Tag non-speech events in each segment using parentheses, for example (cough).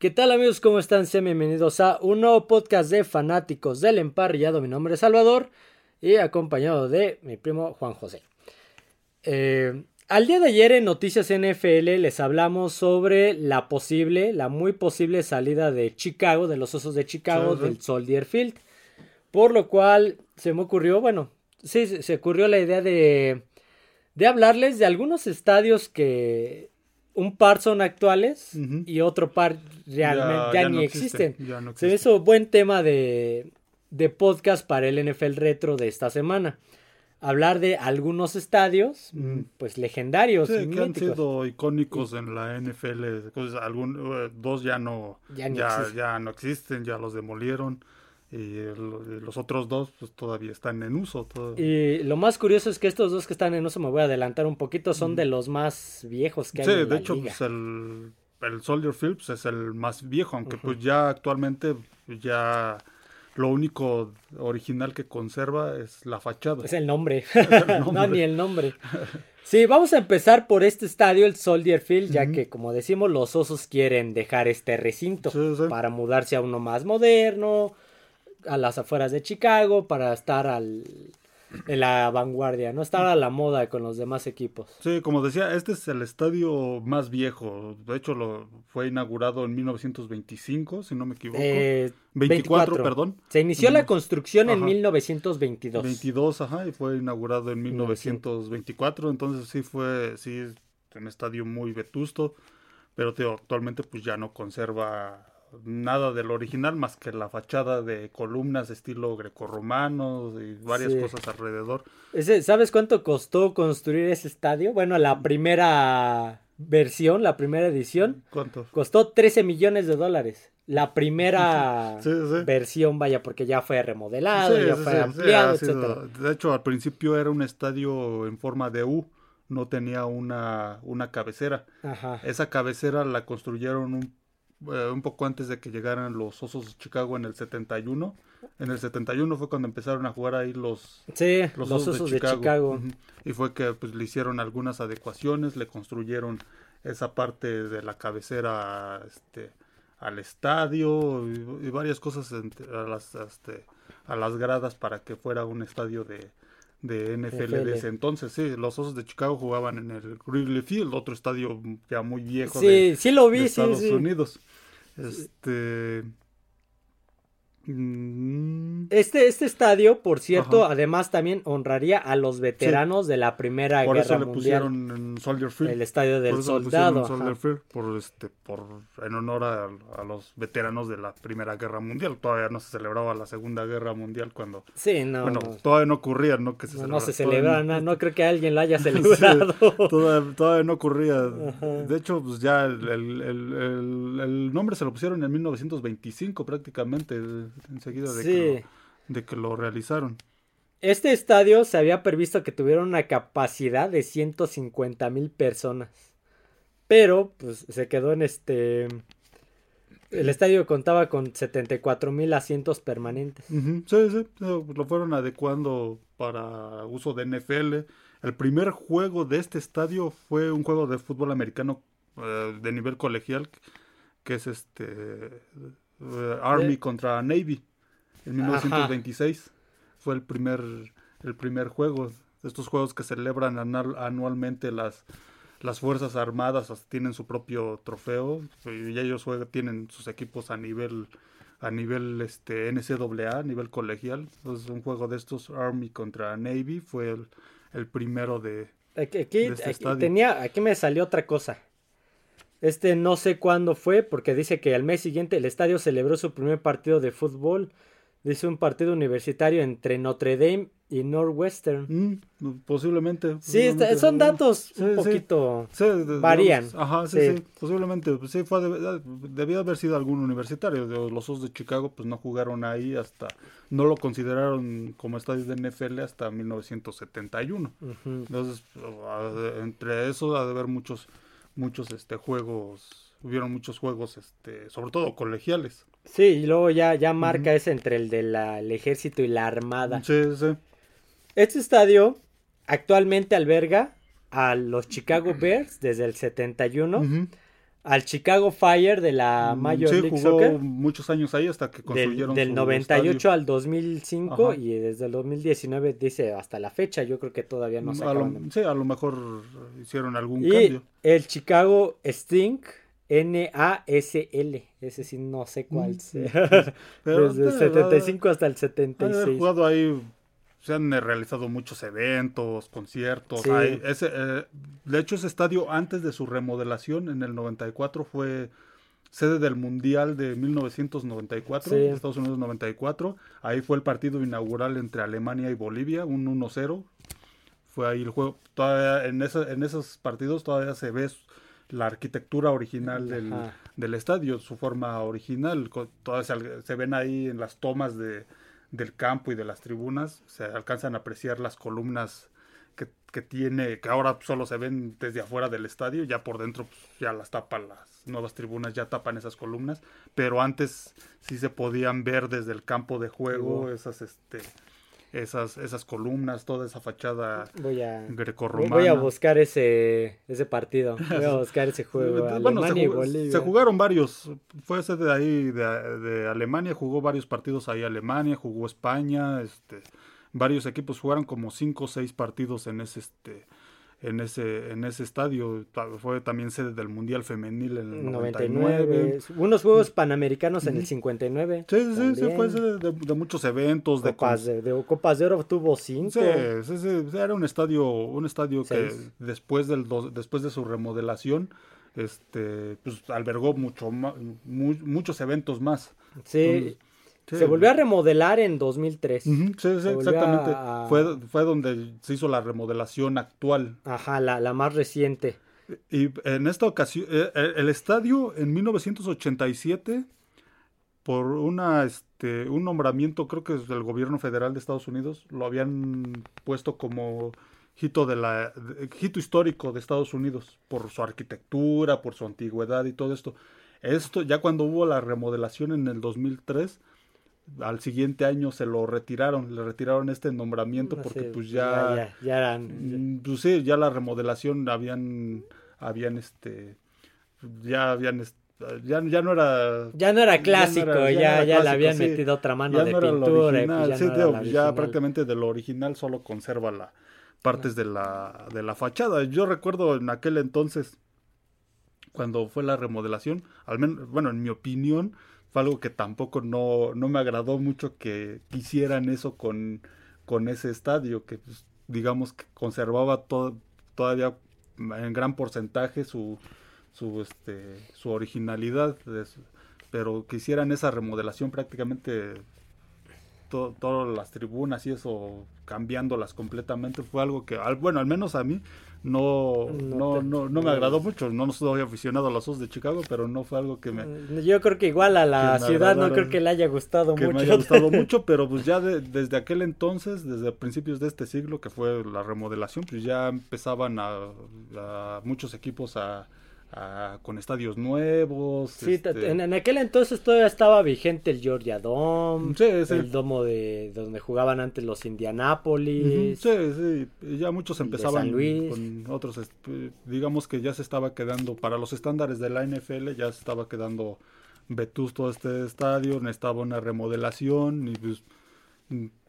¿Qué tal amigos? ¿Cómo están? Sean bienvenidos a un nuevo podcast de fanáticos del emparrillado. Mi nombre es Salvador y acompañado de mi primo Juan José. Eh, al día de ayer en Noticias NFL les hablamos sobre la posible, la muy posible salida de Chicago, de los Osos de Chicago, del Soldier Field. Por lo cual se me ocurrió, bueno, sí, se ocurrió la idea de, de hablarles de algunos estadios que un par son actuales Ujú. y otro par realmente ya, ya ni no existen. existen, ya no Se me existen. hizo buen tema de, de podcast para el NFL Retro de esta semana. Hablar de algunos estadios, Mm. pues legendarios, Sí, que han sido icónicos en la NFL. pues, algún, eh, dos ya no, Ya ya, ya, no existen, ya los demolieron. Y el- los otros dos pues todavía están en uso. Y lo más curioso es que estos dos que están en uso, me voy a adelantar un poquito, son de los más viejos que hay Sí, en la de hecho, liga. pues el, el Soldier Field pues, es el más viejo, aunque pues ya actualmente pues, ya lo único original que conserva es la fachada. Es el nombre. (laughs) el (laughs) no, ni el nombre. Sí, vamos a empezar por este estadio, el Soldier Field, ya que, como decimos, los osos quieren dejar este recinto Sí, sí. para mudarse a uno más moderno, a las afueras de Chicago, para estar al, en la vanguardia, no estar a la moda con los demás equipos. Sí, como decía, este es el estadio más viejo. De hecho, lo fue inaugurado en 1925, si no me equivoco. Eh, 24, perdón. Se inició la construcción en Ajá. 1922. 22, ajá, y fue inaugurado en 1900. 1924. Entonces sí fue, sí, un estadio muy vetusto. Pero actualmente pues ya no conserva nada del original más que la fachada de columnas estilo grecorromano y varias Sí. cosas alrededor. Ese- ¿Sabes cuánto costó construir ese estadio? Bueno, la primera versión, la primera edición, ¿Cuánto? costó 13 millones de dólares. La primera (laughs) Sí, sí. versión, vaya, porque ya fue remodelado, ya fue ampliado, etcétera. De hecho, al principio era un estadio en forma de U, no tenía una, una cabecera. Ajá. Esa cabecera la construyeron un, eh, un poco antes de que llegaran los Osos de Chicago en el 71. En el 71 fue cuando empezaron a jugar ahí los, Sí, los, los osos de Chicago. Y fue que pues, le hicieron algunas adecuaciones, le construyeron esa parte de la cabecera este, al estadio y, y varias cosas entre- a, las, este, a las gradas para que fuera un estadio de, de NFL NFL. de ese entonces. Sí, los Osos de Chicago jugaban en el Wrigley Field, otro estadio ya muy viejo Sí, de, sí lo vi, Estados sí. Unidos. Este... mm, Este, este estadio, por cierto, Ajá. además también honraría a los veteranos de la Primera por eso Guerra le Mundial. pusieron en Soldier Field. El estadio del Por eso le soldado. Soldier ajá. Field, por este, por en honor a, a los veteranos de la Primera Guerra Mundial. Todavía no se celebraba la Segunda Guerra Mundial cuando, Sí, no, bueno, no, todavía no ocurría, ¿no? Que se no, no se celebrara. celebra Todavía nada. No creo que alguien lo haya (laughs) celebrado. Todavía, todavía no ocurría. Ajá. De hecho, pues ya el, el- el- el- el nombre se lo pusieron en 1925 prácticamente, enseguida de, Sí. que lo, de que lo realizaron. Este estadio se había previsto que tuviera una capacidad de 150 mil personas. Pero, pues, se quedó en este... El estadio contaba con 74 mil asientos permanentes. Sí, sí, lo fueron adecuando para uso de NFL. El primer juego de este estadio fue un juego de fútbol americano eh, de nivel colegial, que es este eh, Army De- contra Navy en 1926. Fue el primer el primer juego. Estos juegos que celebran anualmente las las fuerzas armadas tienen su propio trofeo y ellos juegan, tienen sus equipos a nivel a nivel este NCAA, a nivel colegial. Entonces un juego de estos Army contra Navy fue el, el primero de Aquí, aquí- De este aquí tenía, aquí me salió otra cosa. Este no sé cuándo fue, porque dice que al mes siguiente el estadio celebró su primer partido de fútbol. Dice un partido universitario entre Notre Dame y Northwestern. Mm, posiblemente. Sí, está- son datos Sí, un poquito. Sí, Varían. ajá, sí, Sí. sí, posiblemente. pues sí, fue de- debió haber sido algún universitario. Los Osos de Chicago pues no jugaron ahí hasta, no lo consideraron como estadio de NFL hasta 1971. Ujú. Entonces, a- entre eso ha de haber muchos, muchos este juegos, hubieron muchos juegos, este, sobre todo colegiales. Sí, y luego ya, ya marca ese entre el del ejército y la armada. Sí, sí. Este estadio actualmente alberga a los Chicago Bears desde el 71, Ujú. Al Chicago Fire de la Mm, Major sí, League jugó Soccer. muchos años ahí hasta que Del, construyeron del su 98 estadio. al 2005 Ajá. y desde el 2019 dice hasta la fecha, yo creo que todavía no se a lo, de- sí, a lo mejor hicieron algún Y cambio. el Chicago Sting N-A-S-L, ese sí no sé cuál Mm, sea. (laughs) Pero Desde el debe- 75 hasta el Ha de haber 76. jugado ahí, se han eh, realizado muchos eventos, conciertos. Sí. hay- ese, eh, de hecho, ese estadio antes de su remodelación en el 94 fue sede del Mundial de 1994, Sí. Estados Unidos 94. Ahí fue el partido inaugural entre Alemania y Bolivia, un 1-0. Fue ahí el juego. Todavía en, esa- en esos partidos todavía se ve la arquitectura original del, del estadio, su forma original. se ven ahí en las tomas de, del campo y de las tribunas. Se alcanzan a apreciar las columnas que, que tiene, que ahora solo se ven desde afuera del estadio. Ya por dentro pues, ya las tapan las nuevas tribunas, ya tapan esas columnas. Pero antes sí se podían ver desde el campo de juego esas, este, esas, esas columnas, toda esa fachada Voy a, grecorromana. voy a buscar ese, ese partido. Voy a (laughs) buscar ese juego. Bueno, se, jugó- jugaron varios. Fue ese de ahí, de, de Alemania, jugó varios partidos ahí Alemania, jugó España, este, varios equipos jugaron como cinco o seis partidos en ese, este, en ese, en ese estadio. Ta- Fue también sede del Mundial Femenil en el 99. 99. Unos Juegos Panamericanos en el 59. Sí, sí, sí, sí, también. fue sede de, de muchos eventos, de Copas de, de Copas de Oro tuvo cinco. Sí, sí, sí, era un estadio, un estadio que después del dos- después de su remodelación, este, pues albergó mucho mu- muchos eventos más. Sí, Entonces, sí. Se volvió a remodelar en 2003. Ujú, sí, sí, volvió exactamente. a- Fue, fue donde se hizo la remodelación actual. Ajá, la, la más reciente. Y en esta ocasión, eh, eh, el estadio en 1987, por una, este, un nombramiento, creo que es del gobierno federal de Estados Unidos, lo habían puesto como hito, de la, hito histórico de Estados Unidos, por su arquitectura, por su antigüedad y todo esto. Esto, ya cuando hubo la remodelación en el 2003, al siguiente año se lo retiraron, le retiraron este nombramiento porque pues ya, ya, ya eran. Mm, Pues sí, ya la remodelación habían, habían este, ya habían, ya, ya no era, Ya no era clásico, ya, era- ya, ya no era le habían sí. metido otra mano ya de pintura. pues original, ya sí, digo, la ya prácticamente de lo original solo conserva la partes de la, de la fachada. Yo recuerdo en aquel entonces, cuando fue la remodelación, al menos, bueno, en mi opinión, fue algo que tampoco no, no me agradó mucho que hicieran eso con, con ese estadio, que pues, digamos que conservaba todo, todavía en gran porcentaje su, su, este, su originalidad, pero que hicieran esa remodelación prácticamente to- todas las tribunas y eso cambiándolas completamente fue algo que bueno al menos a mí no No no no, me agradó mucho no soy aficionado a los Osos de Chicago pero no fue algo que me, Mm, Yo creo que igual a la ciudad no creo que le haya gustado que mucho. me haya gustado (laughs) mucho pero pues ya de- desde aquel entonces desde principios de este siglo que fue la remodelación pues ya empezaban a, a muchos equipos a, a- con estadios nuevos Sí, este, en, en aquel entonces todavía estaba vigente el Georgia Dome, Sí, sí. el domo de donde jugaban antes los Indianapolis. Sí, sí, ya muchos empezaban San Luis. con otros, este, digamos que ya se estaba quedando, para los estándares de la NFL, ya se estaba quedando vetusto este estadio, necesitaba una remodelación y pues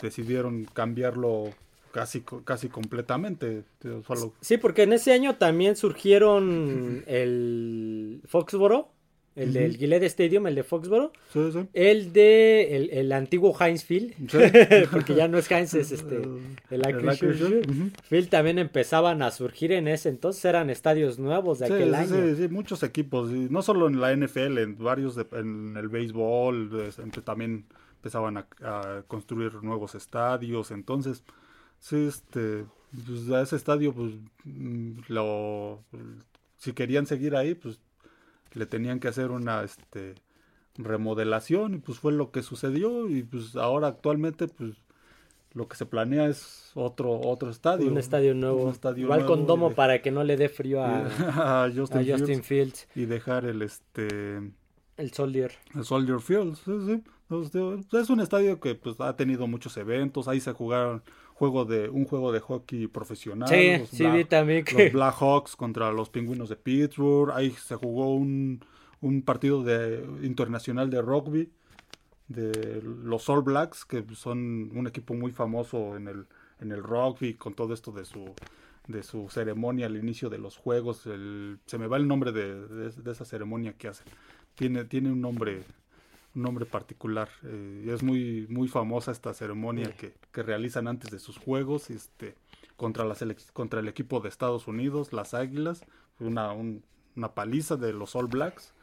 decidieron cambiarlo casi, casi completamente. Solo, Sí, porque en ese año también surgieron el Foxboro, el del. Gillette Stadium, el de Foxboro, sí, sí. el de el, el antiguo Heinz Field, Sí. (laughs) porque ya no es Heinz, es este (laughs) el Acrisure ujú. Field también empezaban a surgir en ese entonces, eran estadios nuevos de aquel año. sí, sí, muchos equipos, y no solo en la NFL, en varios, de- en el béisbol, también empezaban a, a construir nuevos estadios, entonces, sí, este, pues a ese estadio, pues, mm, lo, si querían seguir ahí, pues, le tenían que hacer una, este, remodelación, y pues fue lo que sucedió, y pues ahora actualmente, pues, lo que se planea es otro, otro estadio. Un estadio nuevo, Un estadio igual con nuevo domo de- para que no le dé frío a, (laughs) a Justin, a Fields Justin Fields, y dejar el este el Soldier. el Soldier Field sí, sí. Es un estadio que pues ha tenido muchos eventos, ahí se jugaron juego de un juego de hockey profesional. Sí, sí vi también que... Los Blackhawks contra los Pingüinos de Pittsburgh. Ahí se jugó un, un partido de, internacional de rugby de los All Blacks, que son un equipo muy famoso en el, en el rugby, con todo esto de su, de su ceremonia al inicio de los juegos. El, se me va el nombre de, de, esa ceremonia que hacen. Tiene, tiene un nombre nombre particular. Eh, es muy, muy famosa esta ceremonia que, que, realizan antes de sus juegos este, contra, la contra el equipo de Estados Unidos, las Águilas. Una, una paliza de los All Blacks.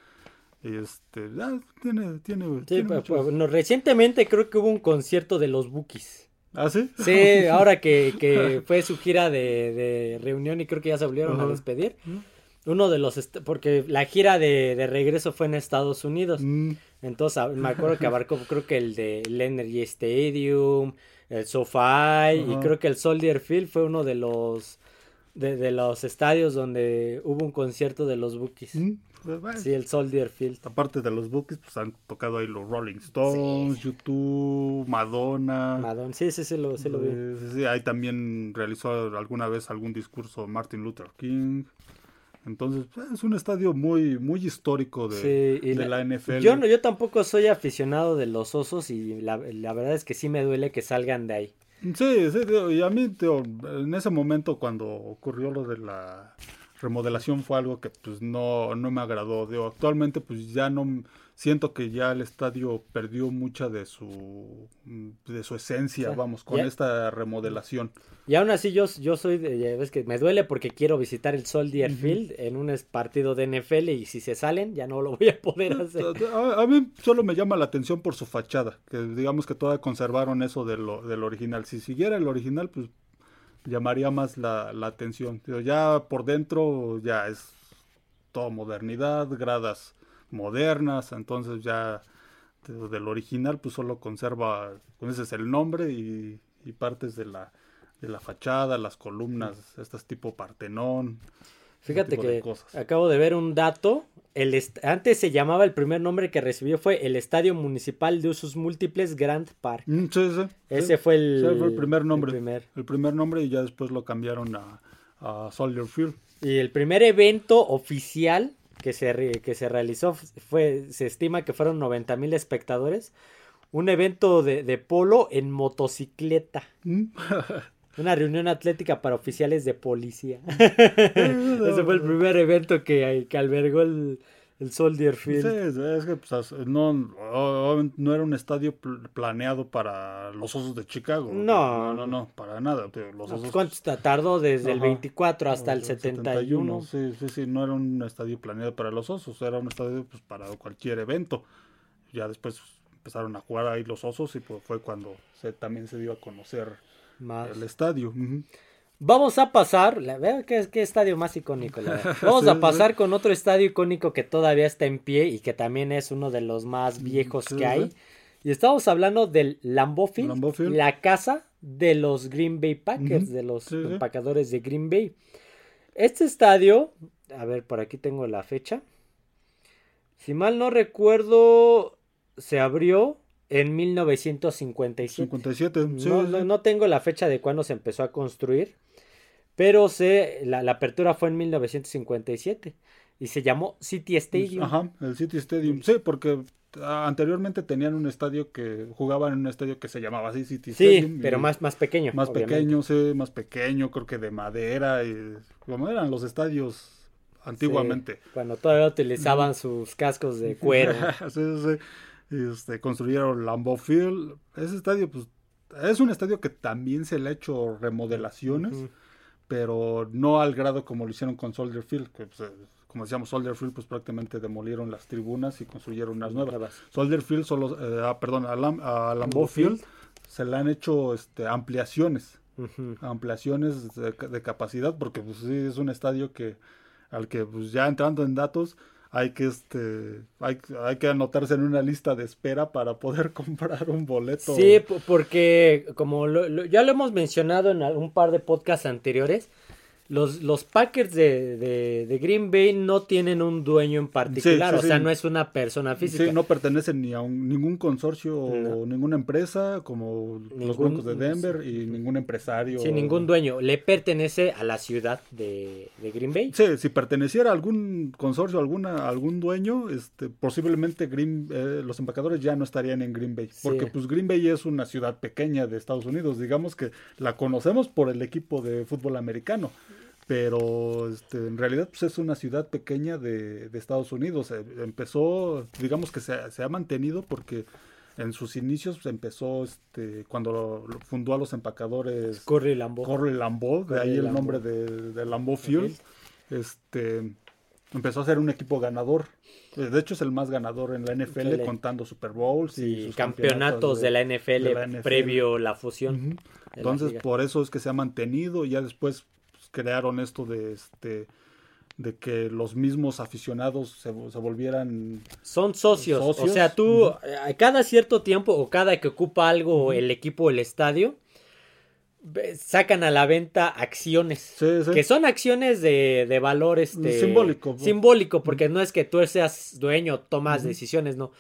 Este, ah, tiene, tiene, recientemente creo que hubo un concierto de los Bookies. ¿Ah, sí? Sí, (laughs) ahora que, que fue su gira de, de, reunión y creo que ya se volvieron a despedir. Uno de los, porque la gira de, de regreso fue en Estados Unidos. Mm. Entonces, me acuerdo que (laughs) abarcó, creo que el de el Energy Stadium, el SoFi, y creo que el Soldier Field fue uno de los de, de, los estadios donde hubo un concierto de los Bookies. Mm, pues sí, el Soldier Field. Aparte de los Bookies, pues han tocado ahí los Rolling Stones, YouTube, Madonna. Madonna, sí, sí, sí, lo, sí lo vi. Sí, ahí también realizó alguna vez algún discurso Martin Luther King. Entonces, es un estadio muy, muy histórico de, la, NFL. Yo, no, yo tampoco soy aficionado de los osos y la, la verdad es que sí me duele que salgan de ahí. Sí, sí, y a mí, en ese momento cuando ocurrió lo de la remodelación fue algo que pues no, no me agradó. actualmente pues ya no siento que ya el estadio perdió mucha de su de su esencia, vamos, con esta remodelación. Y aún así yo, yo soy de, ves que me duele porque quiero visitar el Soldier Field en un partido de NFL y si se salen ya no lo voy a poder (laughs) hacer. A, mí solo me llama la atención por su fachada, que digamos que todavía conservaron eso de lo, del original. Si siguiera el original, pues llamaría más la, la atención. Pero ya por dentro ya es todo modernidad, gradas modernas, entonces ya del original pues solo conserva, ese es el nombre y, partes de la, de la fachada, las columnas, estas tipo Partenón. Fíjate que acabo de ver un dato. El antes se llamaba el primer nombre que recibió fue el Estadio Municipal de Usos Múltiples Grand Park. Mm, sí, sí, Ese fue, el, el, primer nombre. El primer. nombre y ya después lo cambiaron a, a Soldier Field. Y el primer evento oficial que se, que se realizó fue, se estima que fueron 90 mil espectadores. Un evento de, de polo en motocicleta. Mm. (laughs) Una reunión atlética para oficiales de policía. (laughs) Ese fue el primer evento que, que albergó el, el Soldier Field. Sí, es que pues, no, no era un estadio planeado para los Osos de Chicago. No, no, no, para nada. Los osos... ¿Cuánto tardó? Desde el 24 hasta el 71. Sí, sí, sí, no era un estadio planeado para los Osos, era un estadio pues, para cualquier evento. Ya después empezaron a jugar ahí los Osos y pues, fue cuando se, también se dio a conocer el estadio. Vamos a pasar, veo que qué estadio más icónico. Vamos a (laughs) pasar con otro estadio icónico que todavía está en pie y que también es uno de los más mm, viejos que hay. Y estamos hablando del Lambeau Field, la casa de los Green Bay Packers, de los empacadores de Green Bay. Este estadio, a ver, por aquí tengo la fecha. Si mal no recuerdo, se abrió en 1957. 57, no, no, tengo la fecha de cuándo se empezó a construir, pero se, la, apertura fue en 1957 y se llamó City Stadium. Ajá, el City Stadium. Sí, porque anteriormente tenían un estadio que jugaban en un estadio que se llamaba así City Stadium. Sí, pero más, más pequeño. Más pequeño, sí, más pequeño, creo que de madera y como eran los estadios antiguamente. cuando todavía utilizaban sus cascos de (laughs) cuero. sí, sí este, construyeron Lambeau Field. Ese estadio, pues, es un estadio que también se le ha hecho remodelaciones, pero no al grado como lo hicieron con Soldier Field, que pues, como decíamos, Soldier Field, pues prácticamente demolieron las tribunas y construyeron unas nuevas. Soldier Field, solo, eh, ah, perdón, a, Lambeau Field se le han hecho este, ampliaciones, ampliaciones de, de, capacidad, porque pues sí, es un estadio que al que pues ya entrando en datos, hay que este hay, hay, que anotarse en una lista de espera para poder (laughs) comprar un boleto. Sí, porque como ya lo hemos mencionado en un par de podcasts anteriores, los, los Packers de, de, Green Bay no tienen un dueño en particular, o sea, no es una persona física. Sí, no pertenecen ni a ningún consorcio o ninguna empresa, como los Broncos de Denver, y ningún empresario. Sí, ningún dueño. Le pertenece a la ciudad de, Green Bay. Sí, si perteneciera a algún consorcio, alguna, algún dueño, este, posiblemente Green, eh, los empacadores ya no estarían en Green Bay, porque pues Green Bay es una ciudad pequeña de Estados Unidos, digamos que la conocemos por el equipo de fútbol americano pero este, en realidad pues, es una ciudad pequeña de, Estados Unidos. Eh, empezó, digamos que se, se, ha mantenido porque en sus inicios empezó este, cuando fundó a los empacadores Corre Lambo. Corre Lambo, de ahí el nombre de, de Lambo Fuel. Este, empezó a ser un equipo ganador. Eh, de hecho, es el más ganador en la NFL, contando Super Bowls y, sus campeonatos de, la NFL, previo la fusión. Entonces, por eso es que se ha mantenido. Y ya después crearon esto de este de que los mismos aficionados se, volvieran son socios. o sea tú eh, cada cierto tiempo o cada que ocupa algo el equipo o el estadio sacan a la venta acciones que son acciones de, de valor este, simbólico simbólico porque no es que tú seas dueño tomas decisiones no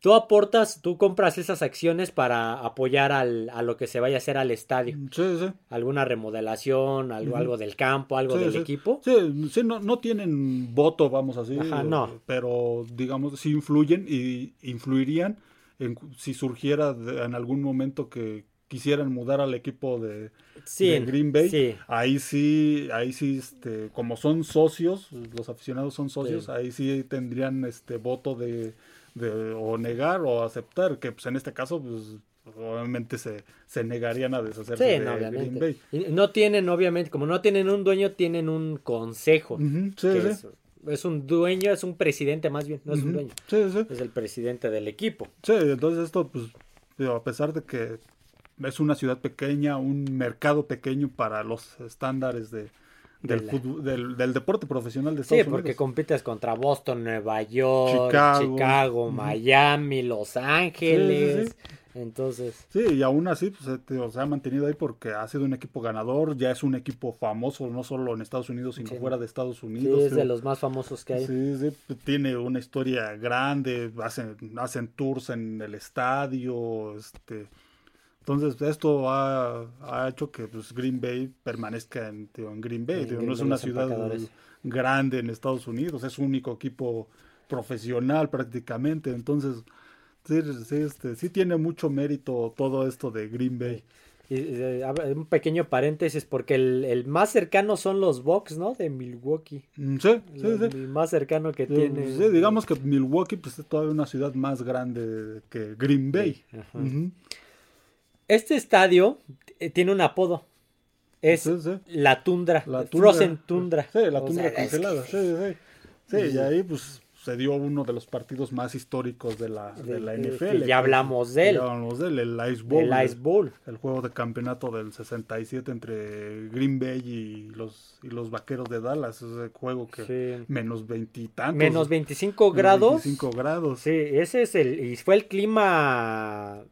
tú aportas, tú compras esas acciones para apoyar al, a lo que se vaya a hacer al estadio. Sí, sí. Alguna remodelación, algo, algo del campo, algo del equipo. Sí, sí no, no tienen voto, vamos así. Ajá, no. Pero, digamos, sí influyen y influirían en, si surgiera en algún momento que quisieran mudar al equipo de, Green Bay, ahí sí, ahí sí, este, como son socios, los aficionados son socios, ahí sí tendrían este voto de de o negar o aceptar, que pues en este caso pues obviamente se, se negarían a deshacerse de Green Bay. no tienen, obviamente, como no tienen un dueño, tienen un consejo. Es, un dueño, es un presidente más bien, no es un dueño. Es el presidente del equipo. Sí, entonces esto, pues, a pesar de que es una ciudad pequeña, un mercado pequeño para los estándares de, del, del, deporte profesional de Estados Unidos. Sí, porque compites contra Boston, Nueva York, Chicago, Miami, Los Ángeles. Entonces. Sí, y aún así pues, se, ha mantenido ahí porque ha sido un equipo ganador, ya es un equipo famoso, no solo en Estados Unidos, sino fuera de Estados Unidos. Sí, es de los más famosos que hay. Sí, sí, tiene una historia grande, hacen, hacen tours en el estadio, este entonces, esto ha, hecho que pues, Green Bay permanezca en, Green Bay. no es una ciudad grande en Estados Unidos, es un único equipo profesional prácticamente. Entonces, sí, sí, este, sí tiene mucho mérito todo esto de Green Bay. Y, un pequeño paréntesis, porque el, más cercano son los Bucks, ¿no? De Milwaukee. Mm, sí, sí, sí. El más cercano que tiene. Sí, digamos que Milwaukee pues, es todavía una ciudad más grande que Green Bay. Este estadio eh, tiene un apodo. Es La, tundra, la Frozen Tundra. Sí, la tundra congelada. Sí, sí. Sí, y ahí pues se dio uno de los partidos más históricos de la, de, la NFL. ya hablamos de él. Ya hablamos de él, el Ice Bowl. El Ice Bowl. El, juego de campeonato del 67 entre Green Bay y los, y los Vaqueros de Dallas. Ese juego que menos veintitantos. Menos 25 grados. 25 grados. Sí, ese es el... Y fue el clima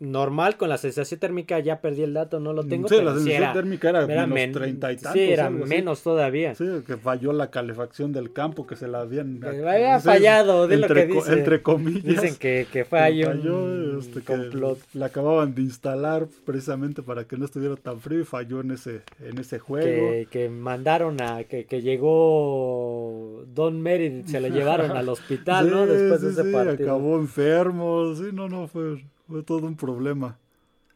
normal con la sensación térmica ya perdí el dato, no lo tengo. Sí, la sensación térmica era, menos treinta y tantos. Sí, era menos todavía. Sí, que falló la calefacción del campo, que se la habían... había fallado, de entre, lo que dicen. Entre comillas. Dicen que, que falló, falló este, que la acababan de instalar precisamente para que no estuviera tan frío y falló en ese, en ese juego. Que, que mandaron a... Que, que llegó Don Meredith, se lo llevaron (laughs) al hospital, ¿no? Después de ese partido. acabó enfermo, sí, no, no, fue... Fue todo un problema.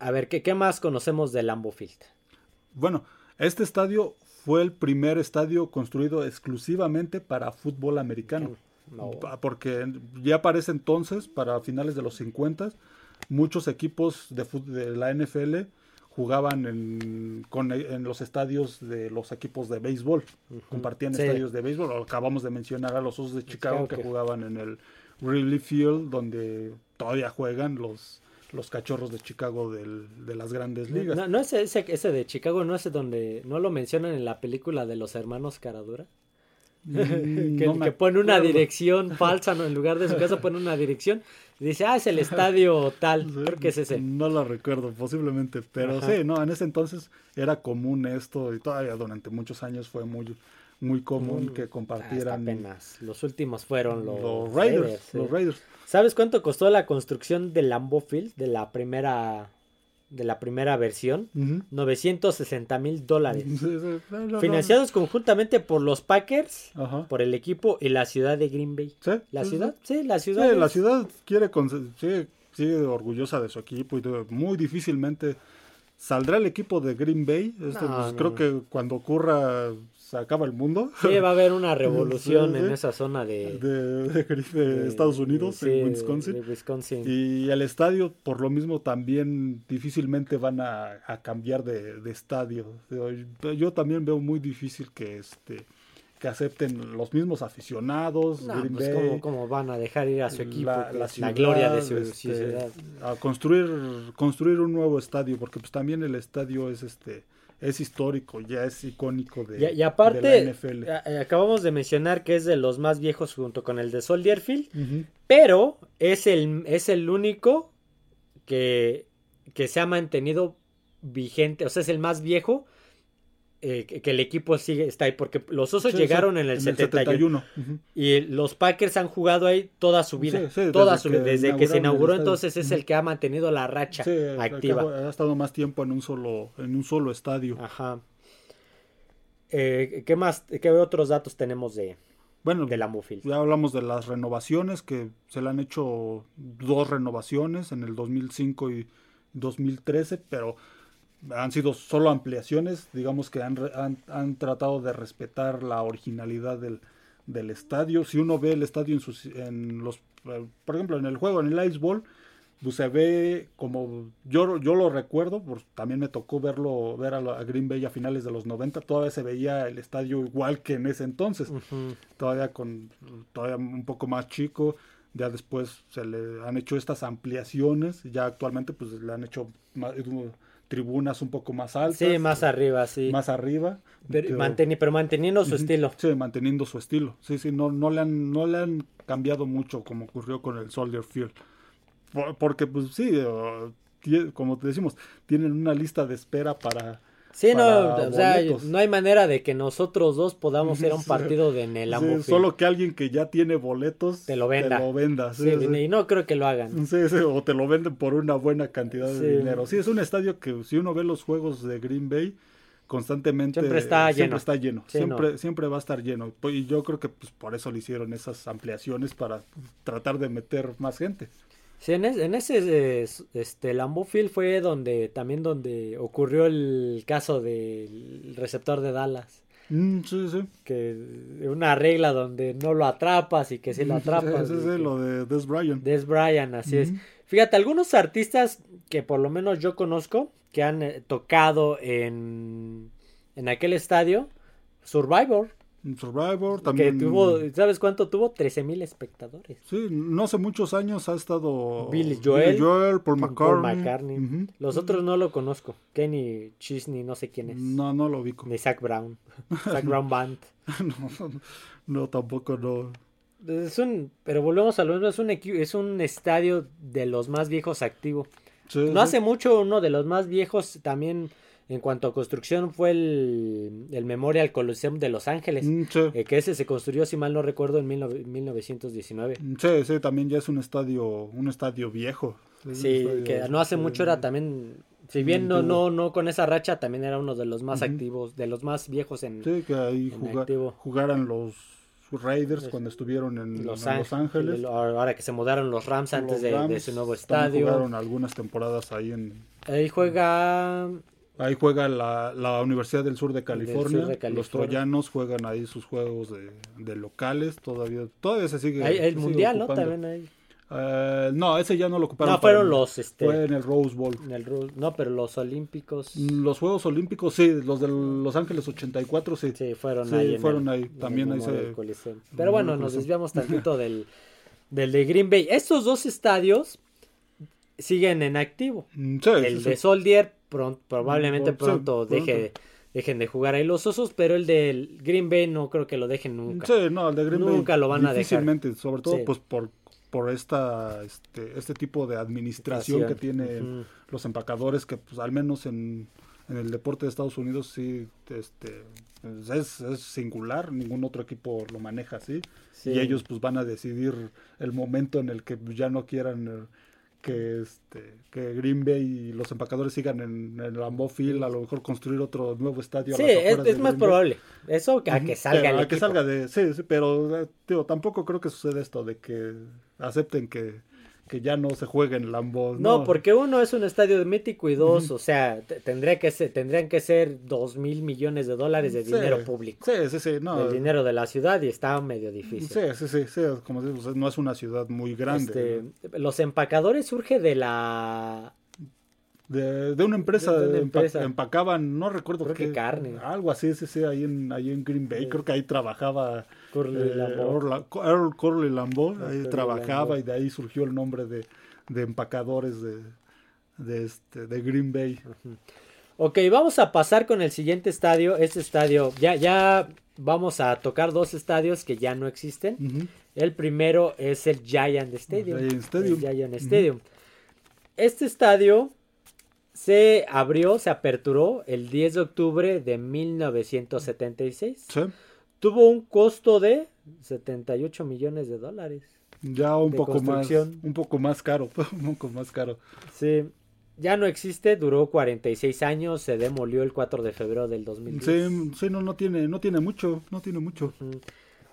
A ver, ¿qué, qué más conocemos del Lambeau Field? Bueno, este estadio fue el primer estadio construido exclusivamente para fútbol americano. Porque ya para ese entonces, para finales de los 50, muchos equipos de, de la NFL jugaban en, con, en, los estadios de los equipos de béisbol. Compartían estadios de béisbol. Acabamos de mencionar a los Osos de Chicago, que jugaban en el Wrigley Field, donde todavía juegan los los cachorros de Chicago de las grandes ligas. No, no ese, ese, ese, de Chicago, no es donde no lo mencionan en la película de los hermanos Caradura. Mm, (laughs) que, pone una dirección falsa, ¿no? En lugar de su casa pone una dirección. Y dice, ah, es el estadio tal. (laughs) Creo que es ese. No lo recuerdo, posiblemente. Pero sí, no, en ese entonces era común esto y todavía durante muchos años fue muy muy común que compartieran. apenas. Los últimos fueron los, Raiders. Los Raiders. ¿Sabes cuánto costó la construcción del Lambeau Field de la primera de la primera versión? 960 mil dólares. (laughs) Financiados conjuntamente por los Packers, por el equipo y la ciudad de Green Bay. ¿Sí? ¿La ciudad? Sí, la ciudad. la ciudad quiere sigue, sigue orgullosa de su equipo y muy difícilmente saldrá el equipo de Green Bay. Pues, creo que cuando ocurra se acaba el mundo. Sí, va a haber una (laughs) revolución en esa zona de, de, Estados Unidos, en Wisconsin. Y el estadio, por lo mismo, también difícilmente van a, cambiar de, estadio. Yo también veo muy difícil que este que acepten los mismos aficionados. No, pues ¿cómo, van a dejar ir a su equipo? La, gloria de su este, ciudad. A construir, construir un nuevo estadio, porque pues también el estadio es este es histórico, ya es icónico de, y, aparte, la NFL. Eh, acabamos de mencionar que es de los más viejos junto con el de Soldier Field, pero es el, es el único que, que se ha mantenido vigente, o sea, es el más viejo eh, que, el equipo sigue está ahí porque los Osos llegaron en el, 71, y los Packers han jugado ahí toda su vida, toda desde, que, desde que se inauguró entonces es el que ha mantenido la racha activa. Ha, estado más tiempo en un solo en un solo estadio. Ajá. Eh, ¿Qué más? ¿Qué otros datos tenemos de bueno, de la Ya hablamos de las renovaciones que se le han hecho dos renovaciones en el 2005 y 2013, pero han sido solo ampliaciones, digamos que han, han, tratado de respetar la originalidad del, del, estadio. Si uno ve el estadio en, sus, en los, eh, por ejemplo, en el juego, en el Ice Ball, pues se ve como yo, yo lo recuerdo, pues también me tocó verlo, ver a, Green Bay a finales de los 90, todavía se veía el estadio igual que en ese entonces, todavía con todavía un poco más chico, ya después se le han hecho estas ampliaciones, ya actualmente pues le han hecho más, tribunas un poco más altas. Sí, más arriba, sí. Más arriba. Pero, manteniendo su estilo. Sí, manteniendo su estilo. Sí, sí, no, no, le han, no le han cambiado mucho como ocurrió con el Soldier Field. Porque, pues sí, como te decimos, tienen una lista de espera para Sí, no, o sea, no hay manera de que nosotros dos podamos ir a un (laughs) partido de en el Solo que alguien que ya tiene boletos te lo venda. Te lo venda y no creo que lo hagan. Sí, o te lo venden por una buena cantidad de dinero. Sí, es un estadio que si uno ve los juegos de Green Bay, constantemente siempre está lleno. Está lleno. siempre, siempre va a estar lleno. Y yo creo que pues, por eso le hicieron esas ampliaciones para tratar de meter más gente. Sí, en, ese este Lambeau Field fue donde también donde ocurrió el caso del receptor de Dallas. Mm, sí, sí. Que una regla donde no lo atrapas y que si lo (laughs) atrapas. Sí, sí, lo de Des Bryant. Des Bryant, así es. Fíjate, algunos artistas que por lo menos yo conozco que han eh, tocado en, en aquel estadio, Survivor. Survivor también. Que tuvo, ¿sabes cuánto tuvo? 13 mil espectadores. Sí, no hace muchos años ha estado Billy Joel, Joel Paul McCartney. Los otros no lo conozco. Kenny Chisney, no sé quién es. No, no lo vi. Ni Zach Brown. (laughs) Zach Brown Band. (laughs) no, no, tampoco no. Es un, pero volvemos a lo mismo, es un, es un estadio de los más viejos activo. no hace mucho uno de los más viejos también en cuanto a construcción fue el, el Memorial Coliseum de Los Ángeles, mm, eh, que ese se construyó, si mal no recuerdo, en 1919. Mm, sí, sí, también ya es un estadio, un estadio viejo. Sí, que no hace mucho era también, si bien no, no, no con esa racha, también era uno de los más activos, de los más viejos en Sí, que ahí jugaran los Raiders cuando estuvieron en Los, Ángeles. Ahora que se mudaron los Rams antes de, su nuevo estadio. Jugaron algunas temporadas ahí en... Ahí juega Ahí juega la, la, Universidad del Sur de California. Los troyanos juegan ahí sus juegos de, de locales. Todavía todavía se sigue. el mundial, ¿no? También ahí. Eh, no, ese ya no lo ocuparon. No, fueron los. Este, fue en el Rose Bowl. En el, no, pero los Olímpicos. Los Juegos Olímpicos, sí. Los de Los Ángeles 84, sí. Sí, fueron ahí. fueron ahí. También ahí se. Pero bueno, nos desviamos tantito (laughs) del, del de Green Bay. Estos dos estadios siguen en activo. Mm, el de Soldier probablemente pronto deje, dejen de jugar ahí los osos, pero el del Green Bay no creo que lo dejen nunca. Sí, no, el de Green Bay nunca lo van a dejar. Difícilmente, sobre todo pues por, por esta, este, este tipo de administración que tienen los empacadores, que pues al menos en, en, el deporte de Estados Unidos sí este, pues, es, es, singular, ningún otro equipo lo maneja así. Y ellos pues van a decidir el momento en el que ya no quieran... Que este que Green Bay y los empacadores sigan en, el Lambeau Field, a lo mejor construir otro nuevo estadio. Sí, es, más probable. Eso a que salga el a que salga de sí, sí pero eh, tampoco creo que suceda esto de que acepten que que ya no se juegue en Lambeau. No, porque uno es un estadio mítico y dos, o sea, tendría que ser, tendrían que ser dos mil millones de dólares de dinero público. Sí, sí, sí, no. El dinero de la ciudad y está medio difícil. Sí, sí, sí, sí como dices, no es una ciudad muy grande. Este, los empacadores surge de la de, de, una empresa, de empresa. empacaban, no recuerdo qué, carne. Algo así, sí, sí, ahí en, ahí en Green Bay, creo que ahí trabajaba Corley eh, Earl, Corley Lambeau, ahí trabajaba y de ahí surgió el nombre de, de empacadores de, de, este, de Green Bay. Ok, vamos a pasar con el siguiente estadio. Este estadio, ya, ya vamos a tocar dos estadios que ya no existen. El primero es el Giant Stadium. Giant Stadium. El Giant Stadium. Este estadio se abrió, se aperturó el 10 de octubre de 1976. Sí. Tuvo un costo de 78 millones de dólares. Ya un poco más, un poco más caro, (laughs) un poco más caro. Sí, ya no existe, duró 46 años, se demolió el 4 de febrero del 2010. Sí, sí no, no tiene, no tiene mucho, no tiene mucho.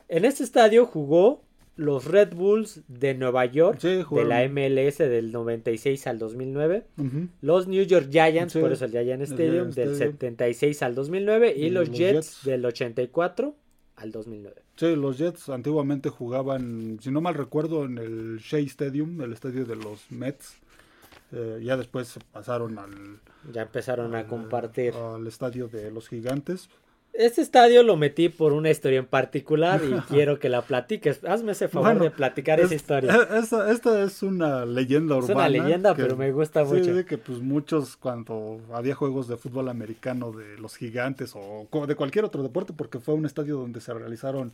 En este estadio jugó los Red Bulls de Nueva York, de la MLS del 96 al 2009, los New York Giants, por eso el Giant Stadium, del 76 al 2009, y, los, Jets, del 84 al 2009. Sí, los Jets antiguamente jugaban, si no mal recuerdo, en el Shea Stadium, el estadio de los Mets. Eh, ya después pasaron al... Ya empezaron a compartir. Al estadio de los Gigantes. Este estadio lo metí por una historia en particular y (laughs) quiero que la platiques. Hazme ese favor de platicar esa historia. E, esta, es una leyenda urbana. Es una leyenda, pero me gusta mucho. Sí, que pues muchos cuando había juegos de fútbol americano de los gigantes o de cualquier otro deporte, porque fue un estadio donde se realizaron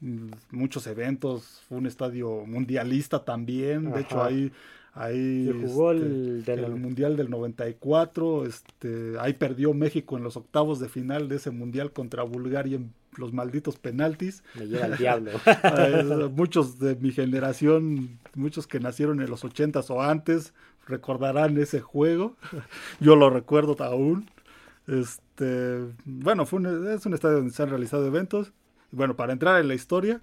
mm, muchos eventos, fue un estadio mundialista también. De hecho, ahí Ahí jugó este, el, Mundial del 94, este, ahí perdió México en los octavos de final de ese Mundial contra Bulgaria en los malditos penaltis. Me lleva el diablo. (laughs) muchos de mi generación, muchos que nacieron en los ochentas o antes, recordarán ese juego. Yo lo recuerdo aún. Este, bueno, fue es un estadio donde se han realizado eventos. Bueno, para entrar en la historia,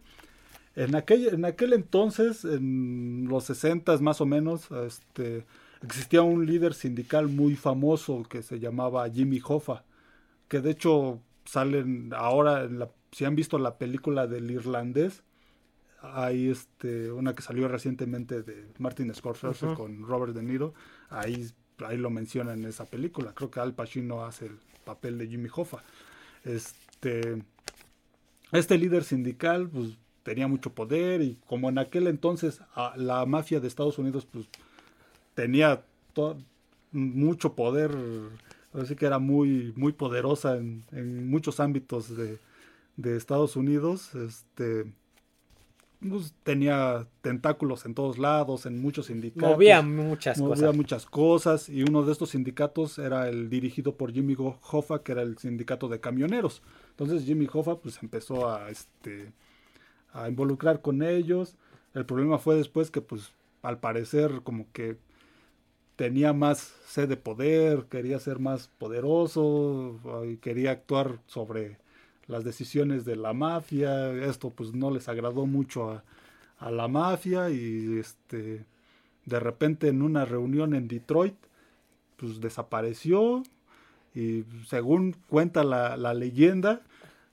en aquel, en aquel entonces, en los 60 más o menos, este, existía un líder sindical muy famoso que se llamaba Jimmy Hoffa, que de hecho salen ahora, en la, si han visto la película del irlandés, hay este, una que salió recientemente de Martin Scorsese con Robert De Niro, ahí, ahí lo menciona en esa película, creo que Al Pacino hace el papel de Jimmy Hoffa. Este, este líder sindical, pues tenía mucho poder y como en aquel entonces la mafia de Estados Unidos pues tenía mucho poder, así que era muy, muy poderosa en, muchos ámbitos de, de, Estados Unidos, este pues, tenía tentáculos en todos lados, en muchos sindicatos. Movía muchas movía muchas cosas y uno de estos sindicatos era el dirigido por Jimmy Hoffa, que era el sindicato de camioneros. Entonces Jimmy Hoffa pues empezó a este a involucrar con ellos. El problema fue después que pues al parecer como que tenía más sed de poder, quería ser más poderoso, y quería actuar sobre las decisiones de la mafia. Esto pues no les agradó mucho a, a la mafia y este de repente en una reunión en Detroit pues desapareció y según cuenta la, la leyenda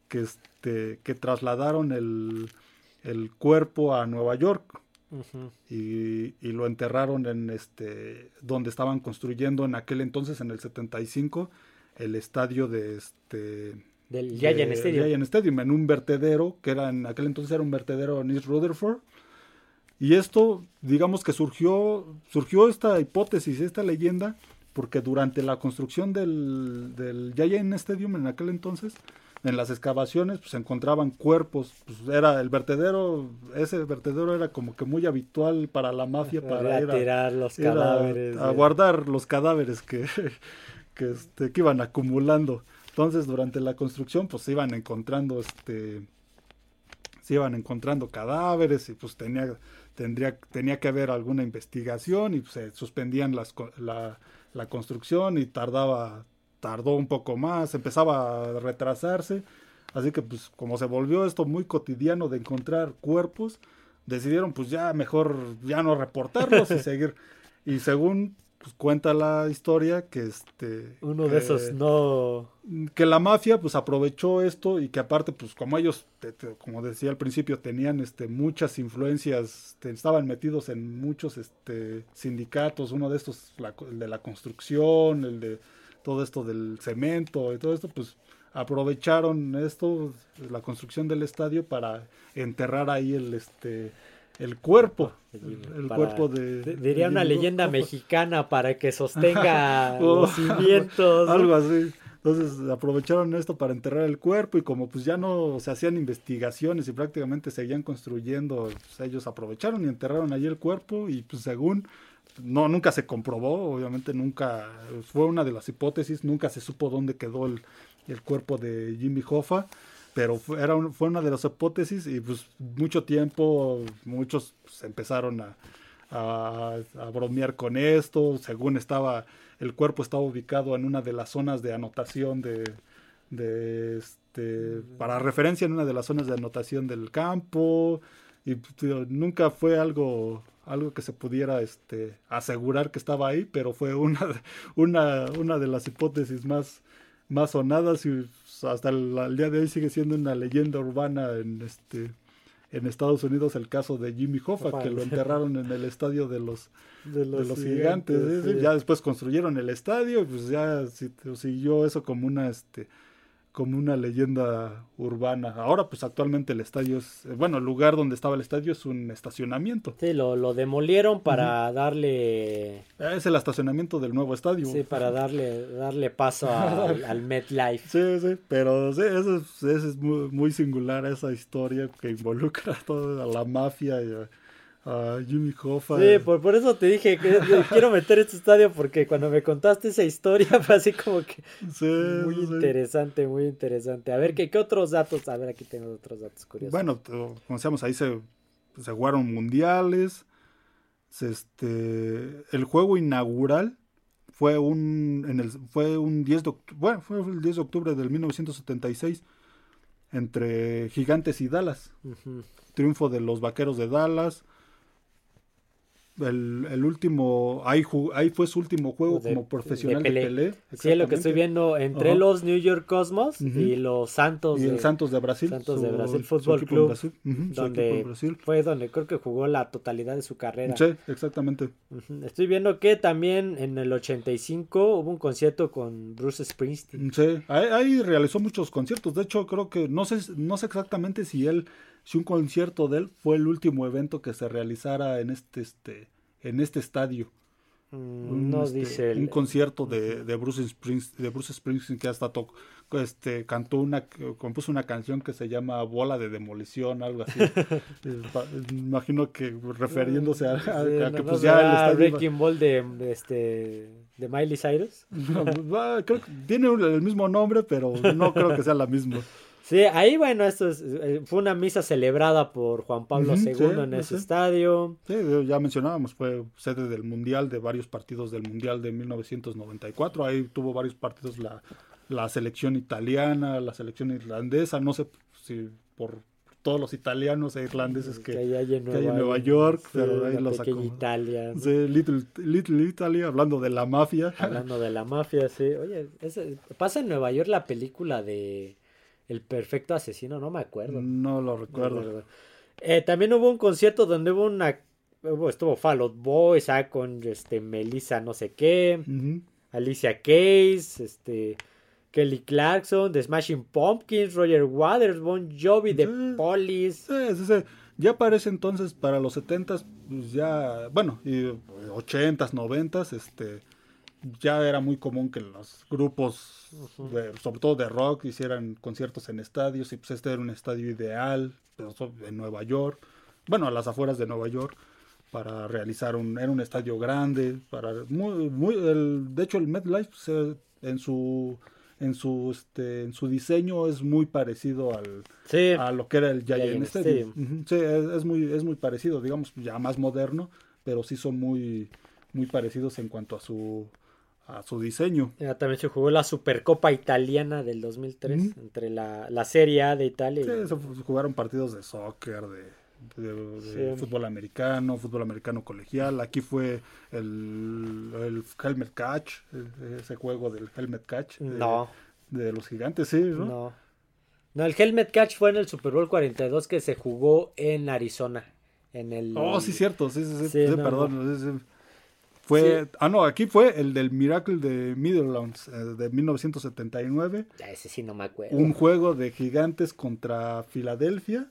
que este que trasladaron el el cuerpo a Nueva York. Y, lo enterraron en este donde estaban construyendo en aquel entonces en el 75 el estadio de este del Giant Stadium. Stadium en un vertedero que era en aquel entonces era un vertedero en East Rutherford. Y esto digamos que surgió surgió esta hipótesis esta leyenda porque durante la construcción del, del Giant Stadium en aquel entonces, en las excavaciones pues, se encontraban cuerpos, pues era el vertedero, ese vertedero era como que muy habitual para la mafia para ir a, tirar los cadáveres, a, guardar los cadáveres que, (laughs) que, este, que iban acumulando. Entonces durante la construcción pues se iban encontrando este se iban encontrando cadáveres y pues tenía tendría tenía que haber alguna investigación y pues, se suspendían las, la, la construcción y tardaba tardó un poco más, empezaba a retrasarse, así que pues como se volvió esto muy cotidiano de encontrar cuerpos, decidieron pues ya mejor ya no reportarlos y (laughs) seguir. Y según pues, cuenta la historia que este uno de esos no que la mafia pues aprovechó esto y que aparte pues como ellos como decía al principio tenían este muchas influencias estaban metidos en muchos este sindicatos uno de estos el de la construcción el de todo esto del cemento y todo esto, pues aprovecharon esto, la construcción del estadio para enterrar ahí el este el cuerpo, el, cuerpo de diría una leyenda mexicana para que sostenga (laughs) los cimientos, algo así. Entonces aprovecharon esto para enterrar el cuerpo y como pues ya no se hacían investigaciones y prácticamente seguían construyendo, pues, ellos aprovecharon y enterraron allí el cuerpo y pues según no, nunca se comprobó, obviamente nunca, fue una de las hipótesis, nunca se supo dónde quedó el, el cuerpo de Jimmy Hoffa, pero fue, era fue una de las hipótesis y pues mucho tiempo muchos empezaron a, a, bromear con esto, según estaba, el cuerpo estaba ubicado en una de las zonas de anotación de, de este, para referencia en una de las zonas de anotación del campo, y pues, nunca fue algo algo que se pudiera este, asegurar que estaba ahí, pero fue una, (laughs) una, una de las hipótesis más, más sonadas y hasta el, día de hoy sigue siendo una leyenda urbana en este en Estados Unidos el caso de Jimmy Hoffa, que lo enterraron en el estadio de los, (laughs) de los, gigantes. Ya después construyeron el estadio, pues ya siguió eso como una este como una leyenda urbana. Ahora, pues actualmente el estadio es, eh, bueno, el lugar donde estaba el estadio es un estacionamiento. Sí, lo, lo demolieron para darle... Ah, es el estacionamiento del nuevo estadio. Sí, para darle, darle paso (laughs) al, al MetLife. Sí, sí, pero sí, eso es, eso es muy, muy, singular esa historia que involucra a toda la mafia y a Jimmy Hoffa. Sí, por, por eso te dije que quiero meter este estadio porque cuando me contaste esa historia (laughs) fue así como que muy interesante, muy interesante. A ver, ¿qué, ¿qué otros datos? A ver, aquí tengo otros datos curiosos. Bueno, como decíamos, ahí se, se jugaron mundiales. este, el juego inaugural fue un, en el, fue un 10 de octubre, bueno, fue el 10 de octubre del 1976 entre Gigantes y Dallas. Triunfo de los Vaqueros de Dallas el, el último, ahí, ahí, fue su último juego como profesional de Pelé. sí, lo que estoy viendo entre los New York Cosmos y los Santos. Y el Santos de Brasil. Santos de Brasil Fútbol Club. donde fue donde creo que jugó la totalidad de su carrera. Sí, exactamente. Estoy viendo que también en el 85 hubo un concierto con Bruce Springsteen. Sí, ahí, ahí realizó muchos conciertos. De hecho, creo que no sé, no sé exactamente si él si un concierto de él fue el último evento que se realizara en este, este, en este estadio. Mm, un, no este, dice un concierto de, de, Bruce Springsteen, de Bruce Springsteen que hasta tocó, este, cantó una, compuso una canción que se llama Bola de Demolición, algo así. (laughs) Imagino que refiriéndose a, que pues ya el estadio Breaking Ball de, este de Miley Cyrus. (laughs) creo que tiene el mismo nombre, pero no creo que sea la misma. (laughs) Sí, ahí bueno, esto eh, fue una misa celebrada por Juan Pablo II en ese estadio. Sí, ya mencionábamos, fue sede del Mundial, de varios partidos del Mundial de 1994. Ahí tuvo varios partidos la, la selección italiana, la selección irlandesa, no sé si por todos los italianos e irlandeses que, hay en Nueva, York, pero ahí los sacó. Italia. Sí, Little, Little Italy, hablando de la mafia. Hablando de la mafia, sí. Oye, pasa en Nueva York la película de el perfecto asesino, no me acuerdo. No lo recuerdo. Eh, también hubo un concierto donde hubo una. estuvo Fall Out Boys, ah, con este, Melissa no sé qué, Alicia Keys, este, Kelly Clarkson, The Smashing Pumpkins, Roger Waters, Bon Jovi, The Police. Sí, sí, Ya parece entonces para los 70 pues ya, bueno, y 80s, 90s, este, ya era muy común que los grupos, sobre todo de rock, hicieran conciertos en estadios y pues este era un estadio ideal en Nueva York, bueno, a las afueras de Nueva York para realizar un era un estadio grande para muy muy el, de hecho el MetLife en su en su este en su diseño es muy parecido al a lo que era el Giant, Stadium, sí. Es, muy es muy parecido digamos ya más moderno pero sí son muy muy parecidos en cuanto a su a su diseño. también se jugó la Supercopa Italiana del 2003 entre la, la, Serie A de Italia. Sí, se jugaron partidos de soccer, de, fútbol americano, fútbol americano colegial. Aquí fue el, el Helmet Catch, ese juego del Helmet Catch. No. De, los gigantes, sí, ¿no? No. No, el Helmet Catch fue en el Super Bowl 42 que se jugó en Arizona. En el... Oh, sí, cierto, sí, sí, sí, perdón. Fue, ah, no, aquí fue el del Miracle de Middlelands eh, de 1979. Ese sí no me acuerdo. Un juego de gigantes contra Filadelfia,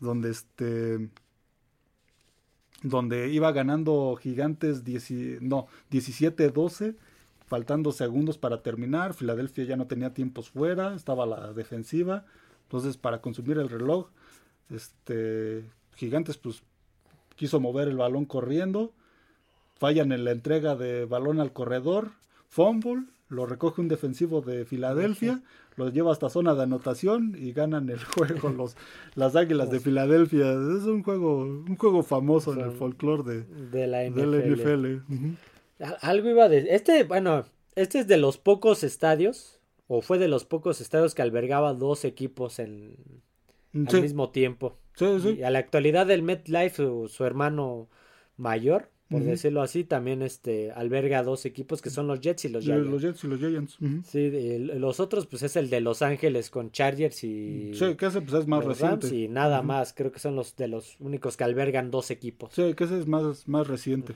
donde este donde iba ganando gigantes no, 17-12, faltando segundos para terminar. Filadelfia ya no tenía tiempos fuera, estaba la defensiva. Entonces, para consumir el reloj, este Gigantes pues quiso mover el balón corriendo fallan en la entrega de balón al corredor, fumble, lo recoge un defensivo de Filadelfia, lo lleva hasta zona de anotación y ganan el (laughs) juego los las Águilas de Filadelfia. Es un juego un juego famoso en el folclore de, la NFL. Algo iba de este, bueno, este es de los pocos estadios o fue de los pocos estadios que albergaba dos equipos en al mismo tiempo. Y a la actualidad el MetLife su hermano mayor por decirlo así, también este alberga dos equipos que son los Jets y los Giants. Los Jets y los Giants. Sí, los otros pues es el de Los Ángeles con Chargers y Sí, que ese pues es más reciente. y nada más, creo que son los de los únicos que albergan dos equipos. Sí, que ese es más, más reciente.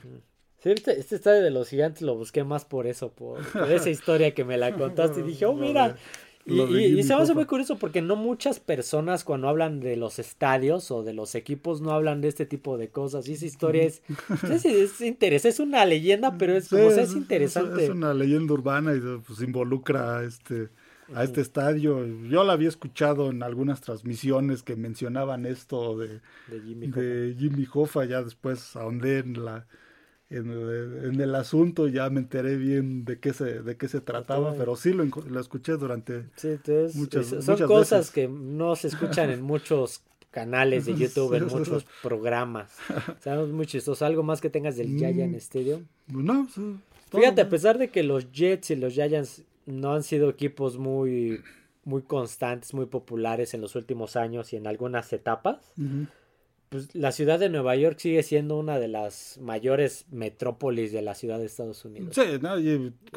Sí, este, este, estadio de los gigantes lo busqué más por eso, por, esa (laughs) historia que me la contaste y dije, oh, mira, y, se me hace muy curioso porque no muchas personas cuando hablan de los estadios o de los equipos no hablan de este tipo de cosas. Y esa historia es, es, es, interesante, es una leyenda, pero es, como, es, interesante. Es una leyenda urbana y pues involucra a este, a este estadio. Yo la había escuchado en algunas transmisiones que mencionaban esto de, de Jimmy, de Jimmy Hoffa, ya después ahondé en la en, el asunto ya me enteré bien de qué se de qué se trataba pero sí lo, lo escuché durante sí, muchas son cosas que no se escuchan en muchos canales de YouTube en (laughs) muchos programas. Sabemos muy chistoso. Algo más que tengas del Giant mm, Stadium no fíjate a pesar de que los Jets y los Giants no han sido equipos muy muy constantes muy populares en los últimos años y en algunas etapas pues, la ciudad de Nueva York sigue siendo una de las mayores metrópolis de la ciudad de Estados Unidos. Sí,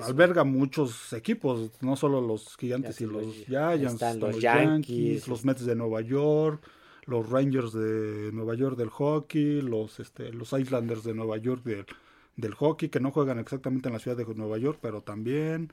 alberga muchos equipos, no solo los gigantes y los Giants, los, Yankees, los Mets de Nueva York, los Rangers de Nueva York del hockey, los este, los Islanders de Nueva York del, del hockey, que no juegan exactamente en la ciudad de Nueva York, pero también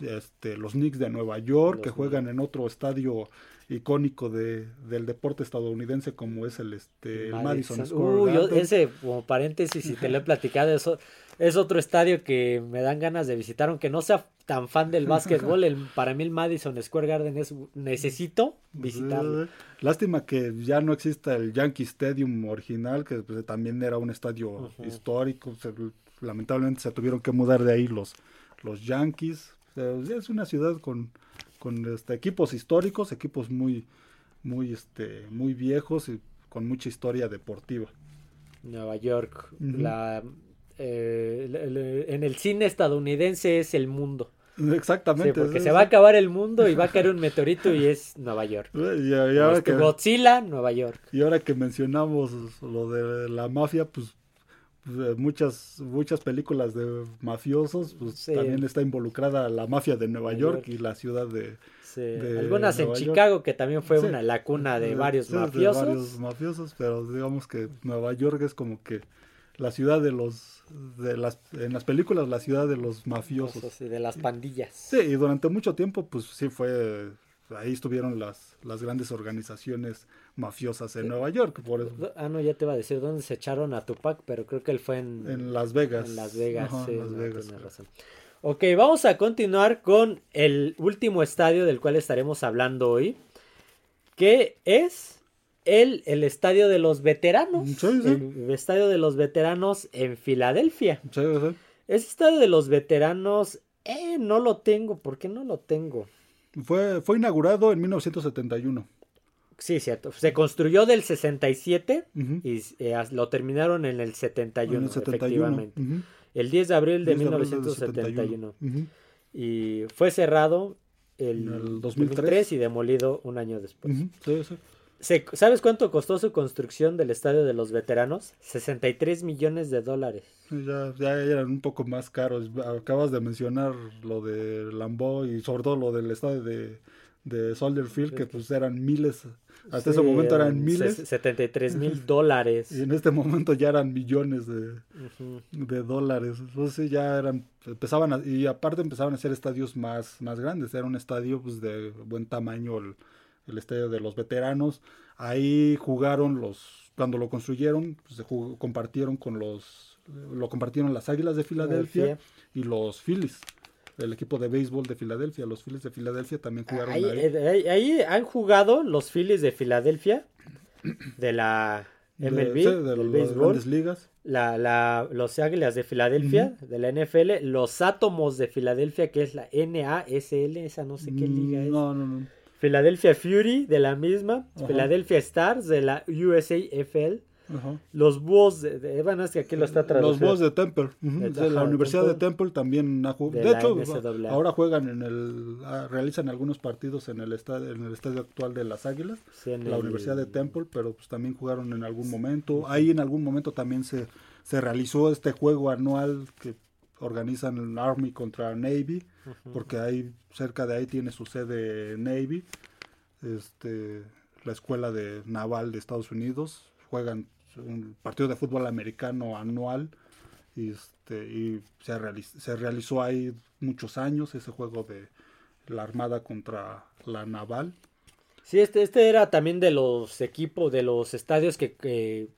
este, los Knicks de Nueva York, que juegan en otro estadio icónico de, del deporte estadounidense como es el este Madison, Square ese como paréntesis si te lo he platicado eso es otro estadio que me dan ganas de visitar aunque no sea tan fan del (laughs) básquetbol el, para mí el Madison Square Garden es necesito visitarlo. Lástima que ya no exista el Yankee Stadium original que pues, también era un estadio histórico lamentablemente se tuvieron que mudar de ahí los los Yankees es una ciudad con con este, equipos históricos, equipos muy, muy, este, muy viejos y con mucha historia deportiva. Nueva York, la, eh, en el cine estadounidense es el mundo. Exactamente. porque se va a acabar el mundo y va a caer un meteorito y es Nueva York. (laughs) Y, ahora que, Godzilla, Nueva York. Y ahora que mencionamos lo de la mafia, pues eh, muchas muchas películas de mafiosos, pues también está involucrada la mafia de Nueva York, y la ciudad de, algunas en Chicago que también fue una lacuna de, varios mafiosos. De varios mafiosos, pero digamos que Nueva York es como que la ciudad de los de las en las películas la ciudad de los mafiosos. Y de las pandillas. Sí, y durante mucho tiempo pues sí fue ahí estuvieron las, las grandes organizaciones mafiosas en Nueva York. Por eso. Ah, no, ya te iba a decir dónde se echaron a Tupac, pero creo que él fue en, en Las Vegas. En Las Vegas, sí, Las Vegas. razón. Ok, vamos a continuar con el último estadio del cual estaremos hablando hoy, que es el, el estadio de los veteranos. El estadio de los veteranos en Filadelfia. Ese estadio de los veteranos, eh, no lo tengo. ¿Por qué no lo tengo? Fue, fue inaugurado en 1971. Sí, cierto. Se construyó del 67 y eh, lo terminaron en el 71, efectivamente. El 10 de abril de 1971. Y fue cerrado el, el 2003. y demolido un año después. ¿Sabes cuánto costó su construcción del estadio de los veteranos? 63 millones de dólares. Ya, ya eran un poco más caros. Acabas de mencionar lo de Lambeau y sobre todo lo del estadio de, de Soldier Field, que pues eran miles hasta ese momento eran miles. 73 mil dólares. Y en este momento ya eran millones de, de dólares. Entonces ya eran, empezaban y aparte empezaban a ser estadios más, más grandes. Era un estadio pues, de buen tamaño, el, el estadio de los veteranos. Ahí jugaron los, cuando lo construyeron, pues, se compartieron con los, lo compartieron las Águilas de Filadelfia y los Phillies el equipo de béisbol de Filadelfia. Los Phillies de Filadelfia también jugaron ahí. Eh, ahí, han jugado los Phillies de Filadelfia de la MLB, de, las grandes ligas. La, la, los Águilas de Filadelfia, de la NFL, los Átomos de Filadelfia, que es la NASL, esa no sé qué liga es. No, no, no. Philadelphia Fury de la misma, Philadelphia Stars de la USAFL, los búhos de, bueno, es que aquí lo está traduciendo. Los búhos de Temple. de la Universidad de Temple también de, de hecho, ahora juegan en el ah, realizan algunos partidos en el estadio en el estadio actual de las Águilas, la Universidad de Temple, pero pues también jugaron en algún momento. Ahí en algún momento también se se realizó este juego anual que organizan el Army contra Navy, porque ahí cerca de ahí tiene su sede Navy. Este la escuela de naval de Estados Unidos juegan un partido de fútbol americano anual y, este, y se, se realizó ahí muchos años ese juego de la Armada contra la Naval. Sí, este, este era también de los equipos, de los estadios que,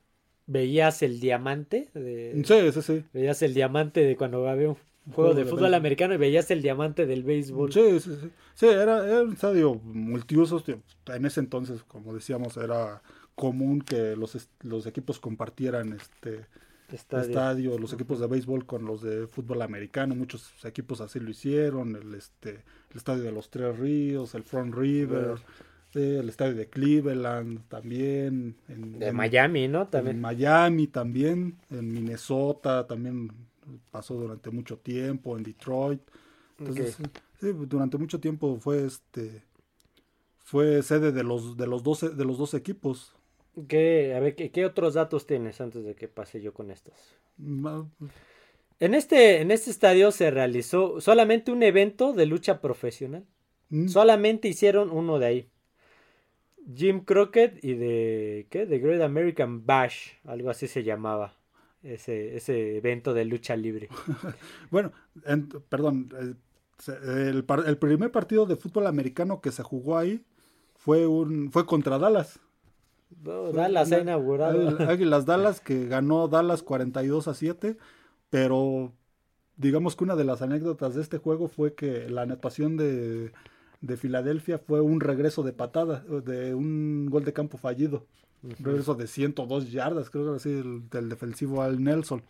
veías el diamante. De, sí, sí, sí. Veías el diamante de cuando había un juego de fútbol americano y veías el diamante del béisbol. Sí, sí, sí. Sí, era, era un estadio multiusos. En ese entonces, como decíamos, era común que los, los equipos compartieran este estadio. los equipos de béisbol con los de fútbol americano, muchos equipos así lo hicieron, el este el estadio de los Tres Ríos, el Front River, el estadio de Cleveland también, en, de Miami, ¿no? También. En Miami también, en Minnesota también pasó durante mucho tiempo, en Detroit. Entonces, durante mucho tiempo fue este fue sede de los de los 12 de los dos equipos ¿Qué, a ver, ¿qué, otros datos tienes antes de que pase yo con estos? En este, en este estadio se realizó solamente un evento de lucha profesional. Mm. Solamente hicieron uno de ahí. Jim Crockett y de ¿qué? The Great American Bash, algo así se llamaba. Ese, ese evento de lucha libre. (laughs) bueno, perdón, eh, el, el, primer partido de fútbol americano que se jugó ahí fue un fue contra Dallas. Dallas ha inaugurado. Águilas Dallas que ganó Dallas 42 a 7, pero digamos que una de las anécdotas de este juego fue que la anotación de, de Filadelfia fue un regreso de patada, de un gol de campo fallido. Un regreso de 102 yardas, creo que así, del, del defensivo al Nelson,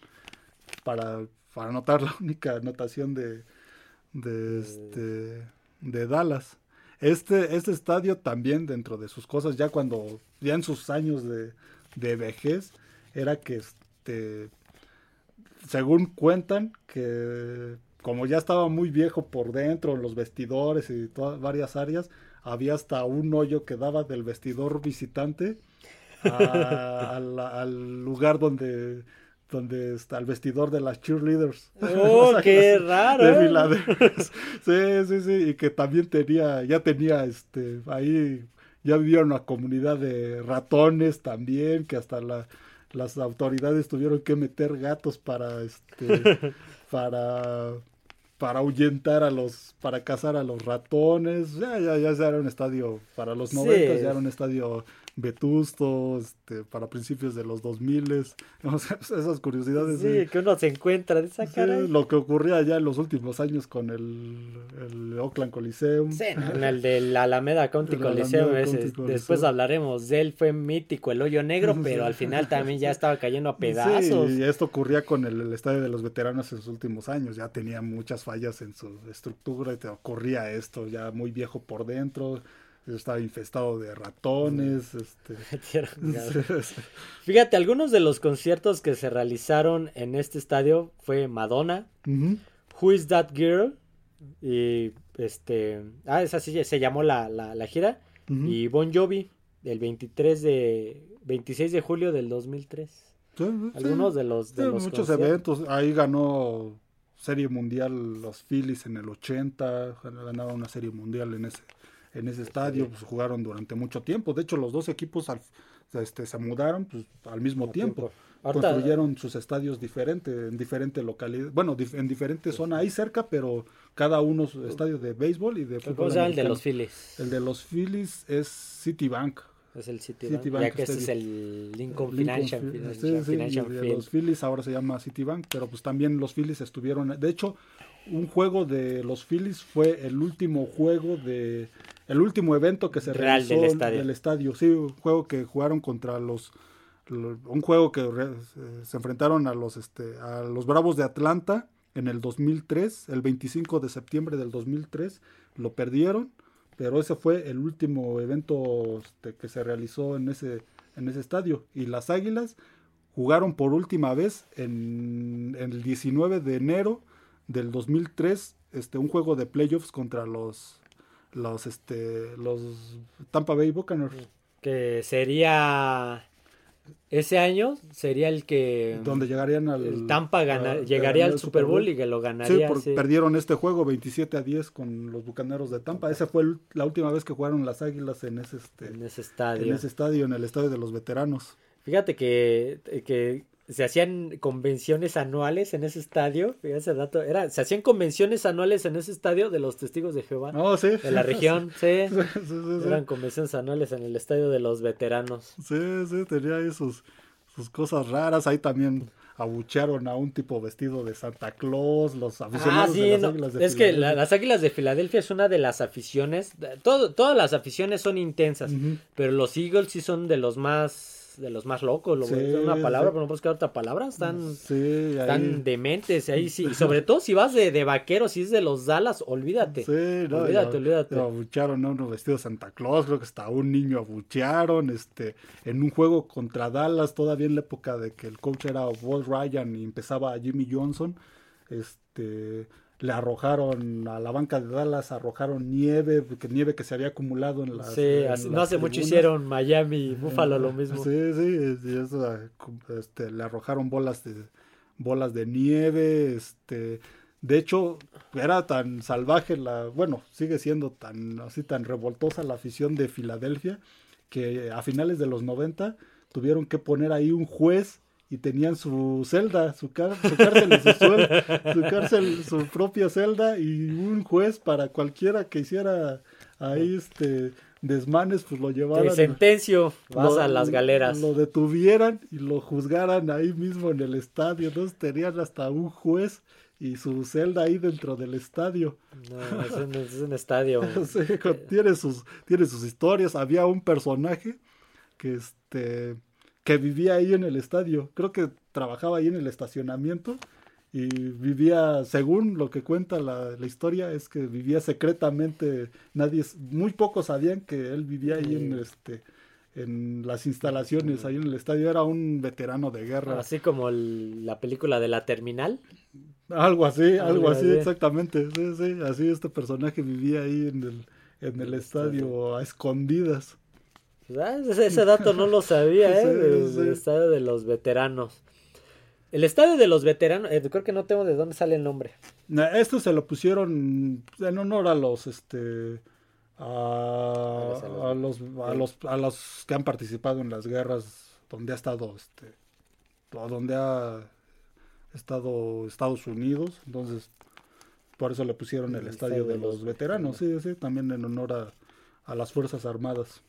para, para anotar la (laughs) única anotación de, de, este, de Dallas. Este, este estadio también dentro de sus cosas, ya cuando, ya en sus años de, de vejez, era que este, según cuentan, que como ya estaba muy viejo por dentro, en los vestidores y todas varias áreas, había hasta un hoyo que daba del vestidor visitante (laughs) al lugar donde donde está el vestidor de las cheerleaders. ¡Oh, qué (laughs) raro! sí, sí, sí, y que también tenía, ya tenía, este, ahí, ya vivía una comunidad de ratones también, que hasta la, las autoridades tuvieron que meter gatos para, este, (laughs) para, para ahuyentar a los, para cazar a los ratones. Ya, ya, ya era un estadio para los 90, ya era un estadio vetusto, este, para principios de los 2000. (laughs) esas curiosidades. Sí, que uno se encuentra de esa cara. lo que ocurría ya en los últimos años con el, el Oakland Coliseum. Sí, (laughs) en el de la Alameda County Coliseum. Después hablaremos de él, fue mítico el hoyo negro, pero al final también ya (laughs) estaba cayendo a pedazos. Sí, y esto ocurría con el, el estadio de los veteranos en los últimos años. Ya tenía muchas fallas en su estructura y te ocurría esto, ya muy viejo por dentro estaba infestado de ratones. Este... (laughs) (laughs) Fíjate, algunos de los conciertos que se realizaron en este estadio fue Madonna, Who is That Girl? Y este. Ah, esa sí se llamó la, la, gira. Y Bon Jovi, el 23 de. 26 de julio del 2003. Algunos de los. De los muchos eventos. Ahí ganó Serie Mundial los Phillies en el 80. Ganaron una Serie Mundial en ese en ese estadio, pues jugaron durante mucho tiempo. De hecho, los dos equipos este, se mudaron pues, al mismo tiempo. Construyeron sus estadios diferentes, en diferentes localidades, bueno, en diferentes zonas ahí cerca, pero cada uno su estadio de béisbol y de fútbol. el de los Phillies? El de los Phillies es Citibank. Es el Citibank, ya que este es el Lincoln, Financial, Los Phillies ahora se llama Citibank, pero pues también los Phillies estuvieron, de hecho, un juego de los Phillies fue el último juego de el último evento que se realizó del estadio. del estadio. Sí, un juego que jugaron contra los, un juego que se enfrentaron a los este a los Bravos de Atlanta en el 2003, el 25 de septiembre del 2003, lo perdieron, pero ese fue el último evento este, que se realizó en ese en ese estadio y las Águilas jugaron por última vez en, en el 19 de enero del 2003 este, un juego de playoffs contra los, los, este, los Tampa Bay Buccaneers. Que sería ese año sería el que donde llegarían al el Tampa llegaría al Super Bowl, y que lo ganaría sí, perdieron este juego 27 a 10 con los Bucaneros de Tampa. Esa fue la última vez que jugaron las Águilas en ese este en ese estadio. en ese estadio en el estadio de los veteranos. Fíjate que, que se hacían convenciones anuales en ese estadio, dato, era, se hacían convenciones anuales en ese estadio de los testigos de Jehová. Oh, sí. De la región, (laughs) sí. Eran convenciones anuales en el estadio de los veteranos. Sí, sí, tenía ahí sus, cosas raras. Ahí también abuchearon a un tipo vestido de Santa Claus, los aficionados ah, de las Águilas de Es que las Águilas de Filadelfia es una de las aficiones, todo, todas las aficiones son intensas, pero los Eagles sí son de los más de los más locos, lo una palabra, pero no puedes quedar otra palabra, están, tan dementes, ahí sí, y sobre todo si vas de, de vaquero, si es de los Dallas, olvídate, olvídate, olvídate. abuchearon a uno vestido de Santa Claus, creo que hasta un niño abuchearon, este, en un juego contra Dallas, todavía en la época de que el coach era Walt Ryan y empezaba Jimmy Johnson, este le arrojaron a la banca de Dallas, arrojaron nieve, que nieve que se había acumulado en las. Sí, no hace mucho hicieron Miami y Buffalo lo mismo. Sí, sí, este, le arrojaron bolas de bolas de nieve, este, de hecho era tan salvaje la, bueno, sigue siendo tan así tan revoltosa la afición de Filadelfia que a finales de los 90 tuvieron que poner ahí un juez y tenían su celda, su, su cárcel, su, su, cárcel, su propia celda y un juez para cualquiera que hiciera ahí este desmanes, pues lo llevaran. De sentencio, vas a las galeras. Lo detuvieran y lo juzgaran ahí mismo en el estadio. Entonces tenían hasta un juez y su celda ahí dentro del estadio. No, es un, es un estadio. (laughs) tiene, sus, tiene sus historias. Había un personaje que este que vivía ahí en el estadio. Creo que trabajaba ahí en el estacionamiento y vivía, según lo que cuenta la, historia, es que vivía secretamente. Nadie, muy pocos sabían que él vivía ahí en este en las instalaciones ahí en el estadio. Era un veterano de guerra. Así como la película de la terminal. Algo así algo, así, exactamente. Sí sí así este personaje vivía ahí en el en el estadio a escondidas ese, dato no lo sabía, (laughs) ¿eh? El estadio de los veteranos. El estadio de los veteranos, eh, creo que no tengo de dónde sale el nombre. Esto se lo pusieron en honor a los, este, a, los, a los, a los que han participado en las guerras donde ha estado, este, donde ha estado Estados Unidos. Entonces, por eso le pusieron el, estadio, de los, veteranos, sí, sí, también en honor a, a las Fuerzas Armadas.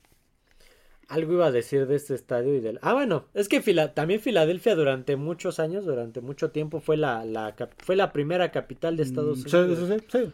Algo iba a decir de este estadio y del... Ah, bueno, es que también Filadelfia durante muchos años, durante mucho tiempo, fue la, la, fue la primera capital de Estados mm, Unidos. Sí, sí, sí.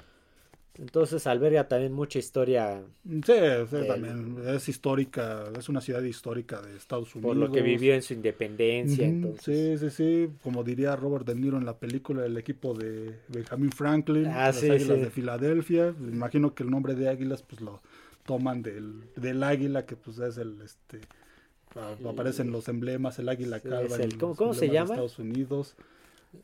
Entonces alberga también mucha historia. Sí, sí también es histórica, es una ciudad histórica de Estados Unidos. Por lo que vivió en su independencia. Sí, sí, sí, como diría Robert De Niro en la película El equipo de Benjamin Franklin, ah, las Águilas de Filadelfia. Imagino que el nombre de Águilas pues lo toman del, del águila que pues es el este aparecen los emblemas, el águila calva ¿Cómo, se llama? Estados Unidos.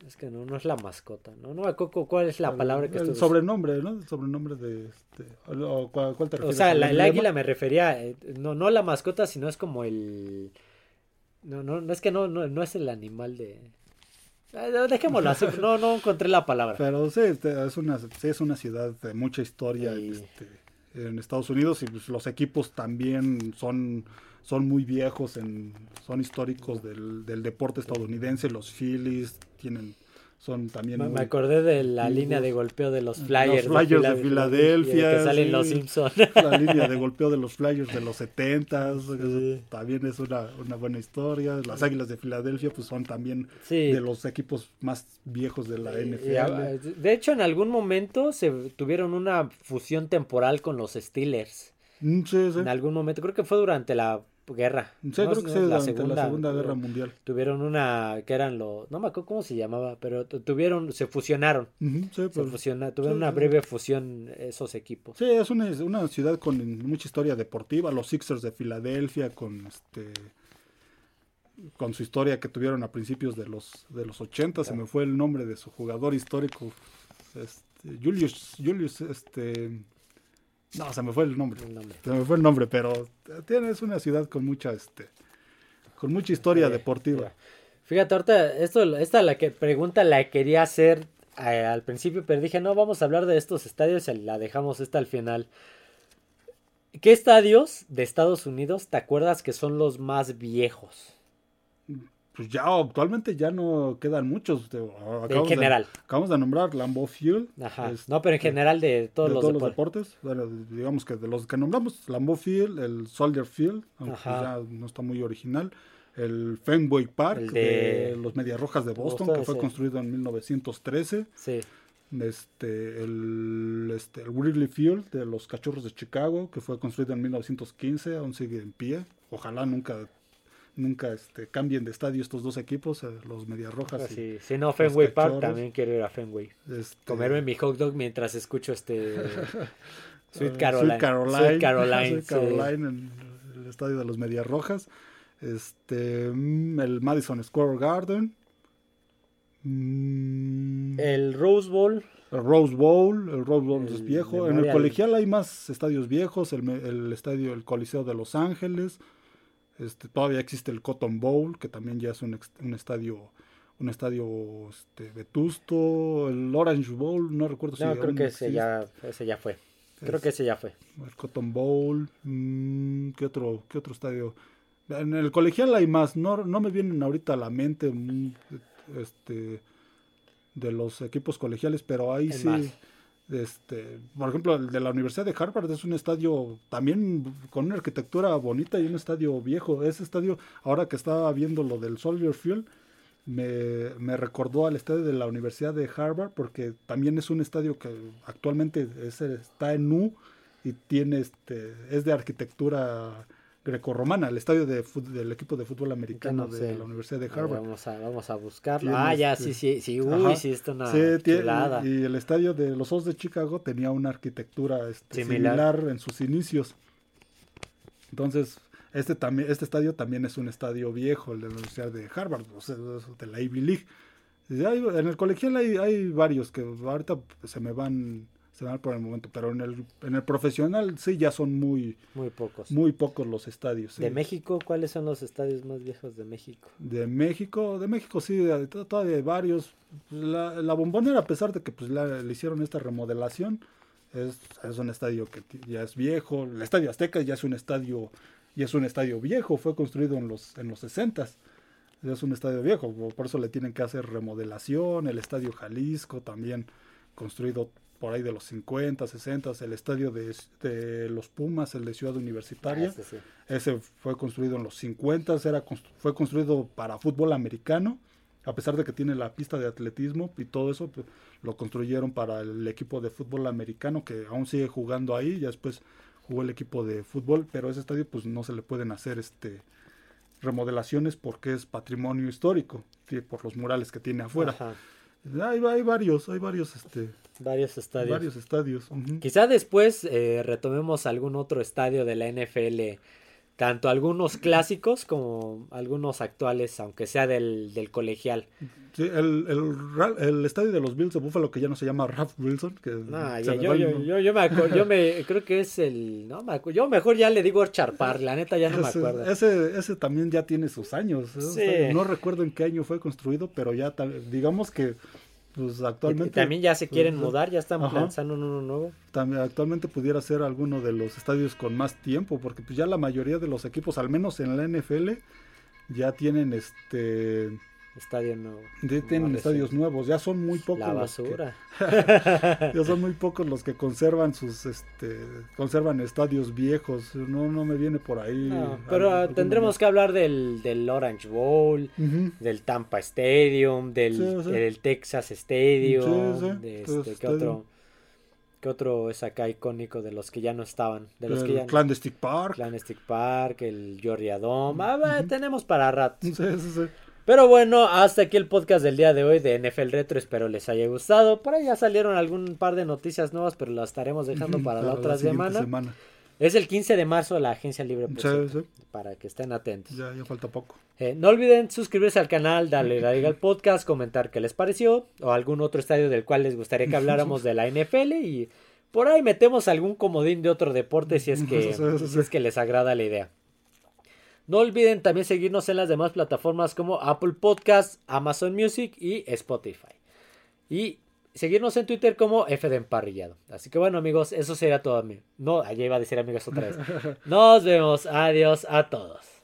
Es que no, no es la mascota, ¿no? No, Coco, ¿cuál es la palabra que El sobrenombre, ¿no? El sobrenombre de este... O, ¿cuál, te refieres? O sea, el águila me refería, eh, no, no la mascota, sino es como el... No, no, no es que no, no, no es el animal de... Dejémoslo así, (laughs) no, no encontré la palabra. Pero sí, este, es una, sí, es una ciudad de mucha historia este, en Estados Unidos y pues, los equipos también son son muy viejos, en, son históricos del, del deporte estadounidense. Los Phillies tienen son también me, acordé de la línea de golpeo de los Flyers, los flyers de, Filadelfia, que salen los Simpsons. (laughs) La línea de golpeo de los Flyers de los 70 también es una, una, buena historia. Las Águilas de Filadelfia pues son también de los equipos más viejos de la NFL. de hecho, en algún momento se tuvieron una fusión temporal con los Steelers. Mm, en algún momento, creo que fue durante la guerra. Sí, creo que sí, la, segunda, la Segunda Guerra Mundial. Tuvieron una, que eran los, no me acuerdo cómo se llamaba, pero tuvieron, se fusionaron. se pues, fusionaron, tuvieron una breve fusión esos equipos. Sí, es una, una ciudad con mucha historia deportiva, los Sixers de Filadelfia, con este con su historia que tuvieron a principios de los de los 80, se me fue el nombre de su jugador histórico, este, Julius, Julius, este no, se me fue el nombre. Se me fue el nombre, pero tienes una ciudad con mucha, este, con mucha historia deportiva. Fíjate, ahorita, esto, esta la que pregunta la quería hacer eh, al principio, pero dije, no, vamos a hablar de estos estadios y la dejamos esta al final. ¿Qué estadios de Estados Unidos te acuerdas que son los más viejos? Pues ya actualmente ya no quedan muchos. en general. acabamos de nombrar Lambeau Field. Ajá. no, pero en general de todos, los, deportes. Bueno, digamos que de los que nombramos, Lambeau Field, el Soldier Field, aunque ya no está muy original. El Fenway Park de... los Medias Rojas de Boston, que fue construido en 1913. Sí. Este el, este, el Wrigley Field de los Cachorros de Chicago, que fue construido en 1915, aún sigue en pie. Ojalá nunca nunca este, cambien de estadio estos dos equipos, eh, los Medias Rojas. Ah, sí, si no, Fenway Park también quiero ir a Fenway. Este... Comerme mi hot dog mientras escucho este (laughs) Sweet Caroline. Sweet Caroline. (laughs) Caroline, en el estadio de los Medias Rojas. Este, mm, el Madison Square Garden. Mm. el Rose Bowl. El Rose Bowl, el Rose Bowl es viejo. En el colegial hay más estadios viejos, el, el estadio, el Coliseo de Los Ángeles, este, todavía existe el Cotton Bowl, que también ya es un, un estadio un estadio este, vetusto, el Orange Bowl, no recuerdo si No, creo que ese ya, ese ya fue. Creo que ese ya fue. El Cotton Bowl, mm, ¿qué otro, qué otro estadio? En el colegial hay más, no, no me vienen ahorita a la mente mm, este, de los equipos colegiales, pero ahí sí. Este, por ejemplo, el de la Universidad de Harvard es un estadio también con una arquitectura bonita y un estadio viejo. Ese estadio, ahora que estaba viendo lo del Soldier Field, me, recordó al estadio de la Universidad de Harvard porque también es un estadio que actualmente es, está en U y tiene este, es de arquitectura grecorromana, el estadio de del equipo de fútbol americano de la Universidad de Harvard. Vamos a, vamos a buscarlo. Ah, ya, sí, sí, sí, uy, sí, está una sí, Y el estadio de los Osos de Chicago tenía una arquitectura este, similar. en sus inicios. Entonces, este, también, este estadio también es un estadio viejo, el de la Universidad de Harvard, o sea, de la Ivy League. en el colegial hay, hay varios que ahorita se me van se van por el momento, pero en el, en el profesional sí ya son muy, muy pocos. Muy pocos los estadios. ¿De México? ¿Cuáles son los estadios más viejos de México? De México, de México sí, todavía hay varios. La, la bombonera, a pesar de que pues le hicieron esta remodelación, es, es un estadio que ya es viejo. El Estadio Azteca ya es un estadio, ya es un estadio viejo, fue construido en los, en los 60 es un estadio viejo, por eso le tienen que hacer remodelación, el Estadio Jalisco también construido por ahí de los 50, 60, el estadio de, los Pumas, el de Ciudad Universitaria. Ah, ese, fue construido en los 50, era, fue construido para fútbol americano, a pesar de que tiene la pista de atletismo y todo eso, pues, lo construyeron para el equipo de fútbol americano que aún sigue jugando ahí, ya después jugó el equipo de fútbol, pero ese estadio pues no se le pueden hacer este remodelaciones porque es patrimonio histórico, por los murales que tiene afuera. Hay, hay, varios, hay varios, este, varios estadios. Varios estadios. Quizá después eh, retomemos algún otro estadio de la NFL tanto algunos clásicos como algunos actuales, aunque sea del, del colegial. Sí, el, el, estadio de los Bills de Buffalo, que ya no se llama Ralph Wilson. Que ah, yo, yo, yo, yo, me acuerdo, yo me (laughs) creo que es el. No, me yo mejor ya le digo Charpar, la neta ya no me acuerdo. Ese, ese también ya tiene sus años. no recuerdo en qué año fue construido, pero ya digamos que pues actualmente. también ya se quieren pues, mudar, ya están lanzando uno nuevo. También actualmente pudiera ser alguno de los estadios con más tiempo, porque pues ya la mayoría de los equipos, al menos en la NFL, ya tienen este Estadio nuevo. tienen estadios nuevos, ya son muy pocos. La basura. (laughs) ya son muy (laughs) pocos los que conservan sus, este, conservan estadios viejos. No, no me viene por ahí. pero tendremos que hablar del, del Orange Bowl, del Tampa Stadium, del, Texas Stadium, de este, ¿qué otro? ¿Qué otro es acá icónico de los que ya no estaban? De los el que ya Clandestine Park. Clandestine Park, el Georgia Dome. Ah, tenemos para rato. Sí, sí, sí. Pero bueno, hasta aquí el podcast del día de hoy de NFL Retro. Espero les haya gustado. Por ahí ya salieron algún par de noticias nuevas, pero las estaremos dejando para la otra semana. Es el 15 de marzo la agencia libre. Para que estén atentos. Ya, ya falta poco. Eh, no olviden suscribirse al canal, darle like al podcast, comentar qué les pareció o algún otro estadio del cual les gustaría que habláramos de la NFL y por ahí metemos algún comodín de otro deporte si es (laughs) que, si es que les agrada la idea. No olviden también seguirnos en las demás plataformas como Apple Podcasts, Amazon Music y Spotify. Y seguirnos en Twitter como F de Emparrillado. Así que bueno amigos, eso sería todo. No, allá iba a decir amigos otra vez. (laughs) Nos vemos. Adiós a todos.